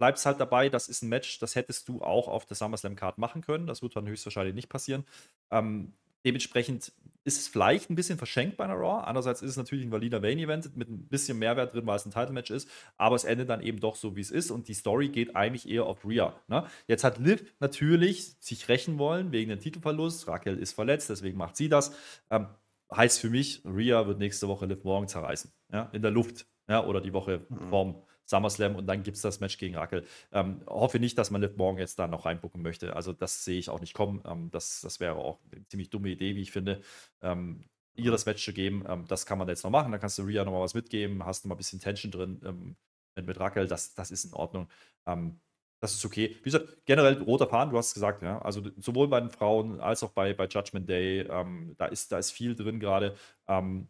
Speaker 2: bleibt es halt dabei, das ist ein Match, das hättest du auch auf der SummerSlam Card machen können. Das wird dann höchstwahrscheinlich nicht passieren. Ähm, Dementsprechend ist es vielleicht ein bisschen verschenkt bei einer Raw. Andererseits ist es natürlich ein valider Main-Event mit ein bisschen Mehrwert drin, weil es ein Title-Match ist. Aber es endet dann eben doch so, wie es ist. Und die Story geht eigentlich eher auf Rhea. Ne? Jetzt hat Liv natürlich sich rächen wollen wegen dem Titelverlust. Raquel ist verletzt, deswegen macht sie das. Ähm, heißt für mich, Rhea wird nächste Woche Liv morgen zerreißen. Ja? In der Luft. Ja? Oder die Woche mhm. vorm SummerSlam und dann gibt es das Match gegen Rackel. Ähm, hoffe nicht, dass man Liv morgen jetzt da noch reinbucken möchte. Also das sehe ich auch nicht kommen. Ähm, das, das wäre auch eine ziemlich dumme Idee, wie ich finde. Ähm, ihr das Match zu geben, ähm, das kann man jetzt noch machen. Da kannst du Rhea noch mal was mitgeben, hast noch mal ein bisschen Tension drin ähm, mit, mit Rackel. Das, das ist in Ordnung. Ähm, das ist okay. Wie gesagt, generell roter Faden, du hast es gesagt, ja. Also sowohl bei den Frauen als auch bei, bei Judgment Day, da, ist, da ist viel drin gerade. Ähm,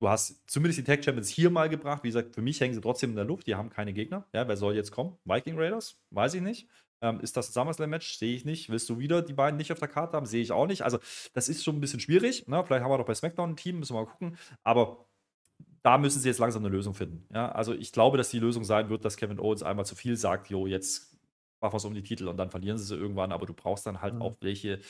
Speaker 2: Du hast zumindest die Tag Champions hier mal gebracht. Wie gesagt, für mich hängen sie trotzdem in der Luft. Die haben keine Gegner. Ja, wer soll jetzt kommen? Viking Raiders? Weiß ich nicht. Ähm, ist das ein SummerSlam-Match? Sehe ich nicht. Willst du wieder die beiden nicht auf der Karte haben? Sehe ich auch nicht. Also, das ist schon ein bisschen schwierig. Ne? Vielleicht haben wir doch bei SmackDown ein Team, müssen wir mal gucken. Aber da müssen sie jetzt langsam eine Lösung finden. Ja? Also, ich glaube, dass die Lösung sein wird, dass Kevin Owens einmal zu viel sagt: Jo, jetzt machen wir es um die Titel und dann verlieren sie sie irgendwann. Aber du brauchst dann halt mhm. auch welche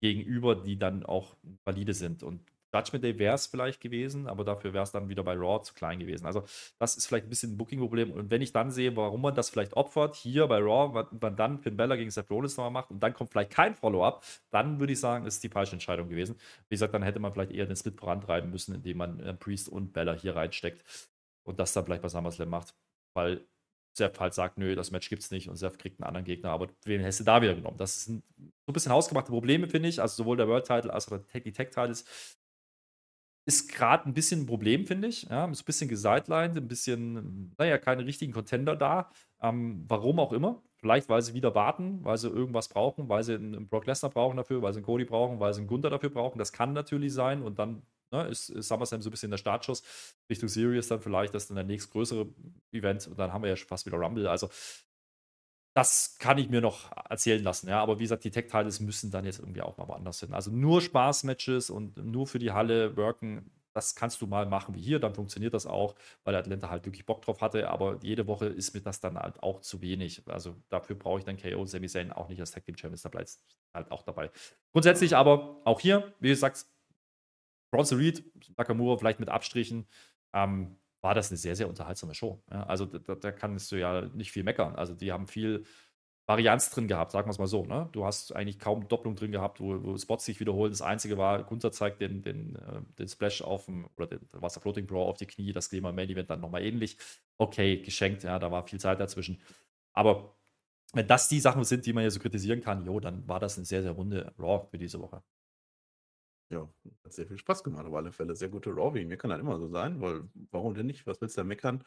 Speaker 2: gegenüber, die dann auch valide sind. Und Judgment Day wäre es vielleicht gewesen, aber dafür wäre es dann wieder bei Raw zu klein gewesen. Also, das ist vielleicht ein bisschen ein Booking-Problem. Und wenn ich dann sehe, warum man das vielleicht opfert, hier bei Raw, man dann Finn Bella gegen Seth Rollins nochmal macht und dann kommt vielleicht kein Follow-up, dann würde ich sagen, ist die falsche Entscheidung gewesen. Wie gesagt, dann hätte man vielleicht eher den Split vorantreiben müssen, indem man äh, Priest und Bella hier reinsteckt und das dann vielleicht bei SummerSlam macht, weil Seth halt sagt, nö, das Match gibt's nicht und Seth kriegt einen anderen Gegner, aber wen hättest du da wieder genommen? Das sind so ein bisschen hausgemachte Probleme, finde ich. Also sowohl der World Title als auch die Tag Titles ist gerade ein bisschen ein Problem, finde ich. Ja, ist ein bisschen gesidelined, ein bisschen, naja, keine richtigen Contender da. Ähm, warum auch immer. Vielleicht, weil sie wieder warten, weil sie irgendwas brauchen, weil sie einen Brock Lesnar brauchen dafür, weil sie einen Cody brauchen, weil sie einen Gunther dafür brauchen. Das kann natürlich sein. Und dann ne, ist, ist SummerSlam so ein bisschen der Startschuss Richtung Series dann vielleicht. Das ist dann der nächstgrößere Event. Und dann haben wir ja fast wieder Rumble. Also Das kann ich mir noch erzählen lassen, ja. Aber wie gesagt, die Tech-Titles müssen dann jetzt irgendwie auch mal woanders hin. Also nur Spaß-Matches und nur für die Halle worken, das kannst du mal machen wie hier, dann funktioniert das auch, weil Atlanta halt wirklich Bock drauf hatte, aber jede Woche ist mir das dann halt auch zu wenig. Also dafür brauche ich dann KO und Sami Zayn auch nicht als Tag Team Champions, da bleibt es halt auch dabei. Grundsätzlich aber auch hier, wie gesagt, Bronze Reed, Nakamura vielleicht mit Abstrichen, ähm, war das eine sehr, sehr unterhaltsame Show. Ja, also da, da, kannst du ja nicht viel meckern. Also die haben viel Varianz drin gehabt, sagen wir es mal so. Ne? Du hast eigentlich kaum Doppelung drin gehabt, wo, wo Spots sich wiederholen. Das Einzige war, Gunther zeigt den, den, äh, den Splash auf dem, oder den Wasser Floating Bro auf die Knie, das Thema Main Event dann nochmal ähnlich. Okay, geschenkt, ja, da war viel Zeit dazwischen. Aber wenn das die Sachen sind, die man hier so kritisieren kann, jo, dann war das eine sehr, sehr runde Raw für diese Woche.
Speaker 1: Ja, hat sehr viel Spaß gemacht, auf alle Fälle. Sehr gute Raw Mir kann halt immer so sein, weil warum denn nicht? Was willst du da meckern?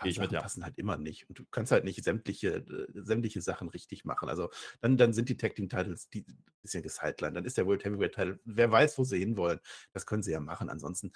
Speaker 2: Gehe ich mit,
Speaker 1: ja. passen halt immer nicht. Und du kannst halt nicht sämtliche, äh, sämtliche Sachen richtig machen. Also dann, dann sind die Tag Team Titles die bisschen gesidelined. Dann ist der World Heavyweight Title, wer weiß, wo sie hinwollen. Das können sie ja machen. Ansonsten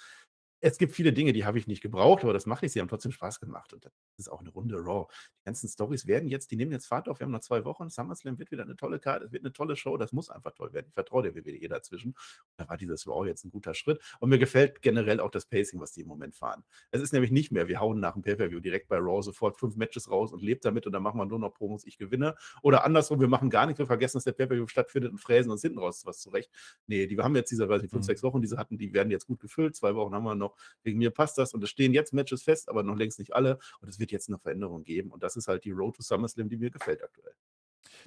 Speaker 1: es gibt viele Dinge, die habe ich nicht gebraucht, aber das mache ich. Sie haben trotzdem Spaß gemacht. Und das ist auch eine runde Raw. Die ganzen Stories werden jetzt, die nehmen jetzt Fahrt auf. Wir haben noch zwei Wochen. SummerSlam wird wieder eine tolle Karte. Es wird eine tolle Show. Das muss einfach toll werden. Ich vertraue der WWE dazwischen. Und da war dieses Raw jetzt ein guter Schritt. Und mir gefällt generell auch das Pacing, was die im Moment fahren. Es ist nämlich nicht mehr, wir hauen nach dem Pay-Per-View direkt bei Raw sofort fünf Matches raus und lebt damit und dann machen wir nur noch Promos, ich gewinne. Oder andersrum, wir machen gar nichts, wir vergessen, dass der Pay-Per-View stattfindet und fräsen uns hinten raus was zurecht. Nee, die wir haben jetzt diese, weiß ich, fünf, mhm. sechs Wochen, die sie hatten, die werden jetzt gut gefüllt. Zwei Wochen haben wir noch. Wegen mir passt das und es stehen jetzt Matches fest, aber noch längst nicht alle und es wird jetzt eine Veränderung geben und das ist halt die Road to SummerSlam, die mir gefällt aktuell.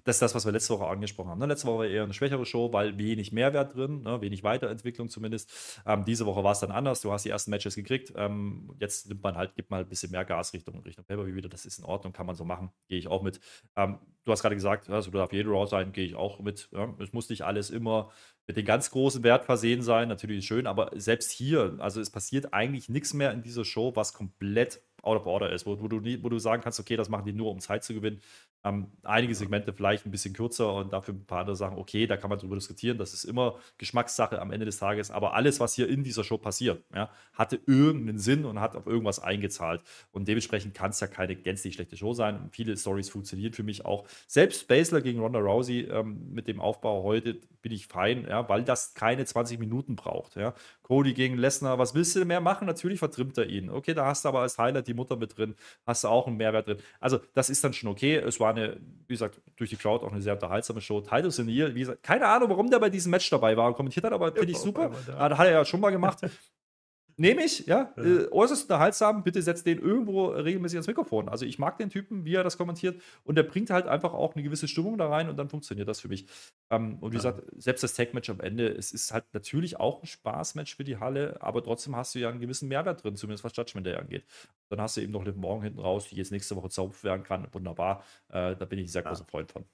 Speaker 2: Das ist das, was wir letzte Woche angesprochen haben. Ne? Letzte Woche war eher eine schwächere Show, weil wenig Mehrwert drin, ne? wenig Weiterentwicklung zumindest. Ähm, diese Woche war es dann anders. Du hast die ersten Matches gekriegt. Ähm, jetzt nimmt man halt, gibt mal ein bisschen mehr Gas Richtung, Richtung Pay-Per-View wieder. Das ist in Ordnung, kann man so machen. Gehe ich auch mit. Ähm, du hast gerade gesagt, also du darf jede Raw sein, gehe ich auch mit. Es muss nicht alles immer mit dem ganz großen Wert versehen sein. Natürlich schön, aber selbst hier, also es passiert eigentlich nichts mehr in dieser Show, was komplett out of order ist, wo, wo, du, wo du sagen kannst, okay, das machen die nur, um Zeit zu gewinnen. Ähm, einige Segmente vielleicht ein bisschen kürzer und dafür ein paar andere Sachen, okay, da kann man drüber diskutieren. Das ist immer Geschmackssache am Ende des Tages. Aber alles, was hier in dieser Show passiert, ja, hatte irgendeinen Sinn und hat auf irgendwas eingezahlt. Und dementsprechend kann es ja keine gänzlich schlechte Show sein. Und viele Stories funktionieren für mich auch. Selbst Basler gegen Ronda Rousey ähm, mit dem Aufbau heute bin ich fein, ja, weil das keine 20 Minuten braucht. Ja. Cody gegen Lesnar, was willst du mehr machen? Natürlich vertrimmt er ihn. Okay, da hast du aber als Highlight die Mutter mit drin, hast du auch einen Mehrwert drin. Also, das ist dann schon okay. Es war eine, wie gesagt, durch die Crowd auch eine sehr unterhaltsame Show. Titus O'Neill, wie gesagt, keine Ahnung, warum der bei diesem Match dabei war und kommentiert hat, aber finde ich super. Da hat er ja schon mal gemacht. (laughs) Nehme ich, ja. ja. Äh, äußerst unterhaltsam. Bitte setzt den irgendwo regelmäßig ans Mikrofon. Also ich mag den Typen, wie er das kommentiert. Und der bringt halt einfach auch eine gewisse Stimmung da rein und dann funktioniert das für mich. Ähm, und wie ja. gesagt, selbst das Tag-Match am Ende, es ist halt natürlich auch ein Spaßmatch für die Halle, aber trotzdem hast du ja einen gewissen Mehrwert drin, zumindest was Judgment Day angeht. Dann hast du eben noch Liv Morgen hinten raus, die jetzt nächste Woche zerrupft werden kann. Wunderbar. Äh, da bin ich ein sehr ja. großer Freund von.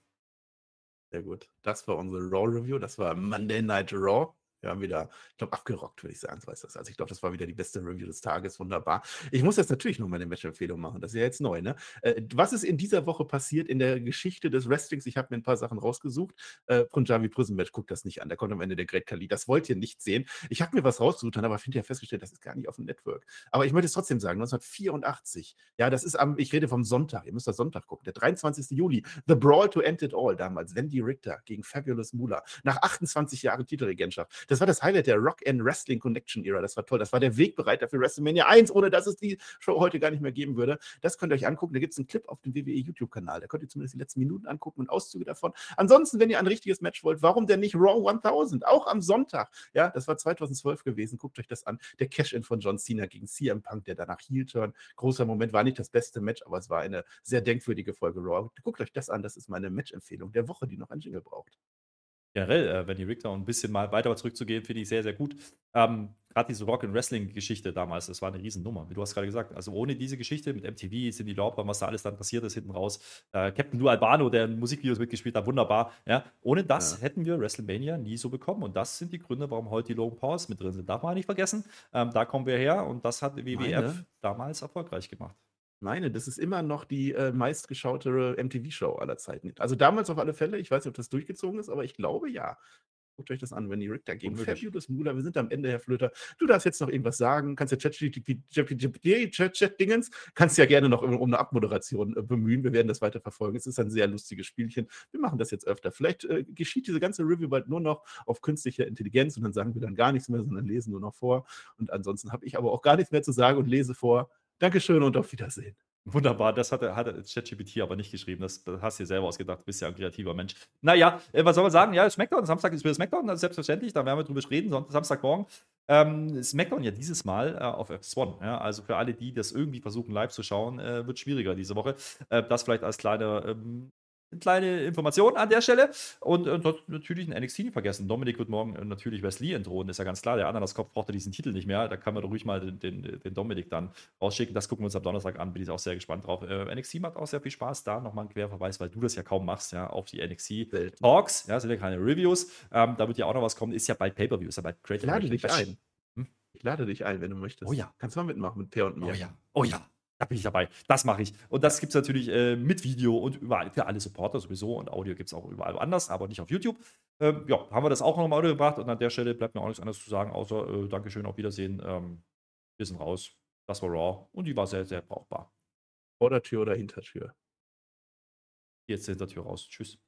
Speaker 1: Sehr gut. Das war unsere Raw-Review. Das war Monday Night Raw. Wir haben wieder, ich glaube, abgerockt, würde ich sagen. So heißt das. Also ich glaube, das war wieder die beste Review des Tages. Wunderbar. Ich muss jetzt natürlich noch meine Match-Empfehlung machen. Das ist ja jetzt neu, ne? Äh, was ist in dieser Woche passiert in der Geschichte des Wrestlings? Ich habe mir ein paar Sachen rausgesucht. Äh, Punjabi Prison Match, guckt das nicht an. Da kommt am Ende der Great Kali. Das wollt ihr nicht sehen. Ich habe mir was rausgesucht, aber finde ja festgestellt, das ist gar nicht auf dem Network. Aber ich möchte es trotzdem sagen, 1984. Ja, das ist am, ich rede vom Sonntag. Ihr müsst das Sonntag gucken. Der 23. Juli. The Brawl to End It All damals. Wendy Richter gegen Fabulous Moolah. Nach 28 Jahren Titelregentschaft. Das war das Highlight der Rock and Wrestling Connection Era. Das war toll. Das war der Wegbereiter für WrestleMania 1, ohne dass es die Show heute gar nicht mehr geben würde. Das könnt ihr euch angucken. Da gibt es einen Clip auf dem WWE YouTube-Kanal. Da könnt ihr zumindest die letzten Minuten angucken und Auszüge davon. Ansonsten, wenn ihr ein richtiges Match wollt, warum denn nicht Raw 1000? Auch am Sonntag. Ja, das war 2012 gewesen. Guckt euch das an. Der Cash-In von John Cena gegen CM Punk, der danach Heel-Turn. Großer Moment. War nicht das beste Match, aber es war eine sehr denkwürdige Folge Raw. Guckt euch das an. Das ist meine Match-Empfehlung der Woche, die noch ein Jingle braucht
Speaker 2: generell, äh, wenn die Richter ein bisschen mal weiter zurückzugehen, finde ich sehr, sehr gut. Ähm, Gerade diese Rock and Wrestling-Geschichte damals, das war eine Riesennummer, wie du hast gerade gesagt. Also ohne diese Geschichte mit MTV, Cindy Lauper, was da alles dann passiert ist hinten raus, äh, Captain Lou Albano, der in Musikvideos mitgespielt hat, wunderbar. Ja, ohne das ja. hätten wir WrestleMania nie so bekommen. Und das sind die Gründe, warum heute die Logan Paws mit drin sind. Darf man nicht vergessen. Ähm, da kommen wir her und das hat WWF Meine? damals erfolgreich gemacht
Speaker 1: meine, das ist immer noch die äh, meistgeschaute MTV-Show aller Zeiten. Also damals auf alle Fälle, ich weiß nicht, ob das durchgezogen ist, aber ich glaube ja. Guckt euch das an, wenn die Rick dagegen. Fabulous Moolah, wir sind am Ende, Herr Flöter. Du darfst jetzt noch irgendwas sagen, kannst ja Chat-Dingens, kannst ja gerne noch um um eine Abmoderation äh, bemühen. Wir werden das weiter verfolgen. Es ist ein sehr lustiges Spielchen. Wir machen das jetzt öfter. Vielleicht äh, geschieht diese ganze Review bald nur noch auf künstlicher Intelligenz und dann sagen wir dann gar nichts mehr, sondern lesen nur noch vor. Und ansonsten habe ich aber auch gar nichts mehr zu sagen und lese vor. Dankeschön und auf Wiedersehen.
Speaker 2: Wunderbar, das hat, hat ChatGPT aber nicht geschrieben. Das hast du dir selber ausgedacht. Du bist ja ein kreativer Mensch. Naja, äh, was soll man sagen? Ja, Smackdown, Samstag ist wieder Smackdown, das ist selbstverständlich. Da werden wir drüber reden, Samstagmorgen. Ähm, Smackdown ja dieses Mal äh, auf F1. Ja, also für alle, die das irgendwie versuchen, live zu schauen, äh, wird schwieriger diese Woche. Äh, das vielleicht als kleine. Ähm, Kleine Information an der Stelle. Und äh, dort natürlich ein NXT nicht vergessen. Dominik wird morgen äh, natürlich Wesley entthronen, ist ja ganz klar. Der Ananaskopf brauchte diesen Titel nicht mehr. Da kann man doch ruhig mal den, den, den Dominik dann rausschicken. Das gucken wir uns am Donnerstag an. Bin ich auch sehr gespannt drauf. Äh, NXT macht auch sehr viel Spaß. Da nochmal ein Querverweis, weil du das ja kaum machst, ja, auf die NXT. Talks. Ja, sind ja keine Reviews. Ähm, da wird ja auch noch was kommen. Ist ja bald Pay-Per-View, ist ja bald Great
Speaker 1: Ich lade dich ein.
Speaker 2: Hm?
Speaker 1: Ich lade dich ein, wenn du möchtest.
Speaker 2: Oh ja.
Speaker 1: Kannst du mal mitmachen mit Per und mir.
Speaker 2: Oh ja, oh ja. Da bin ich dabei. Das mache ich. Und das gibt es natürlich äh, mit Video und überall für alle Supporter sowieso. Und Audio gibt es auch überall anders, aber nicht auf YouTube. Ähm, ja, haben wir das auch nochmal gebracht. Und an der Stelle bleibt mir auch nichts anderes zu sagen, außer äh, Dankeschön, auf Wiedersehen. Ähm, wir sind raus. Das war Raw. Und die war sehr, sehr brauchbar.
Speaker 1: Vordertür oder Hintertür.
Speaker 2: Jetzt hinter Tür raus. Tschüss.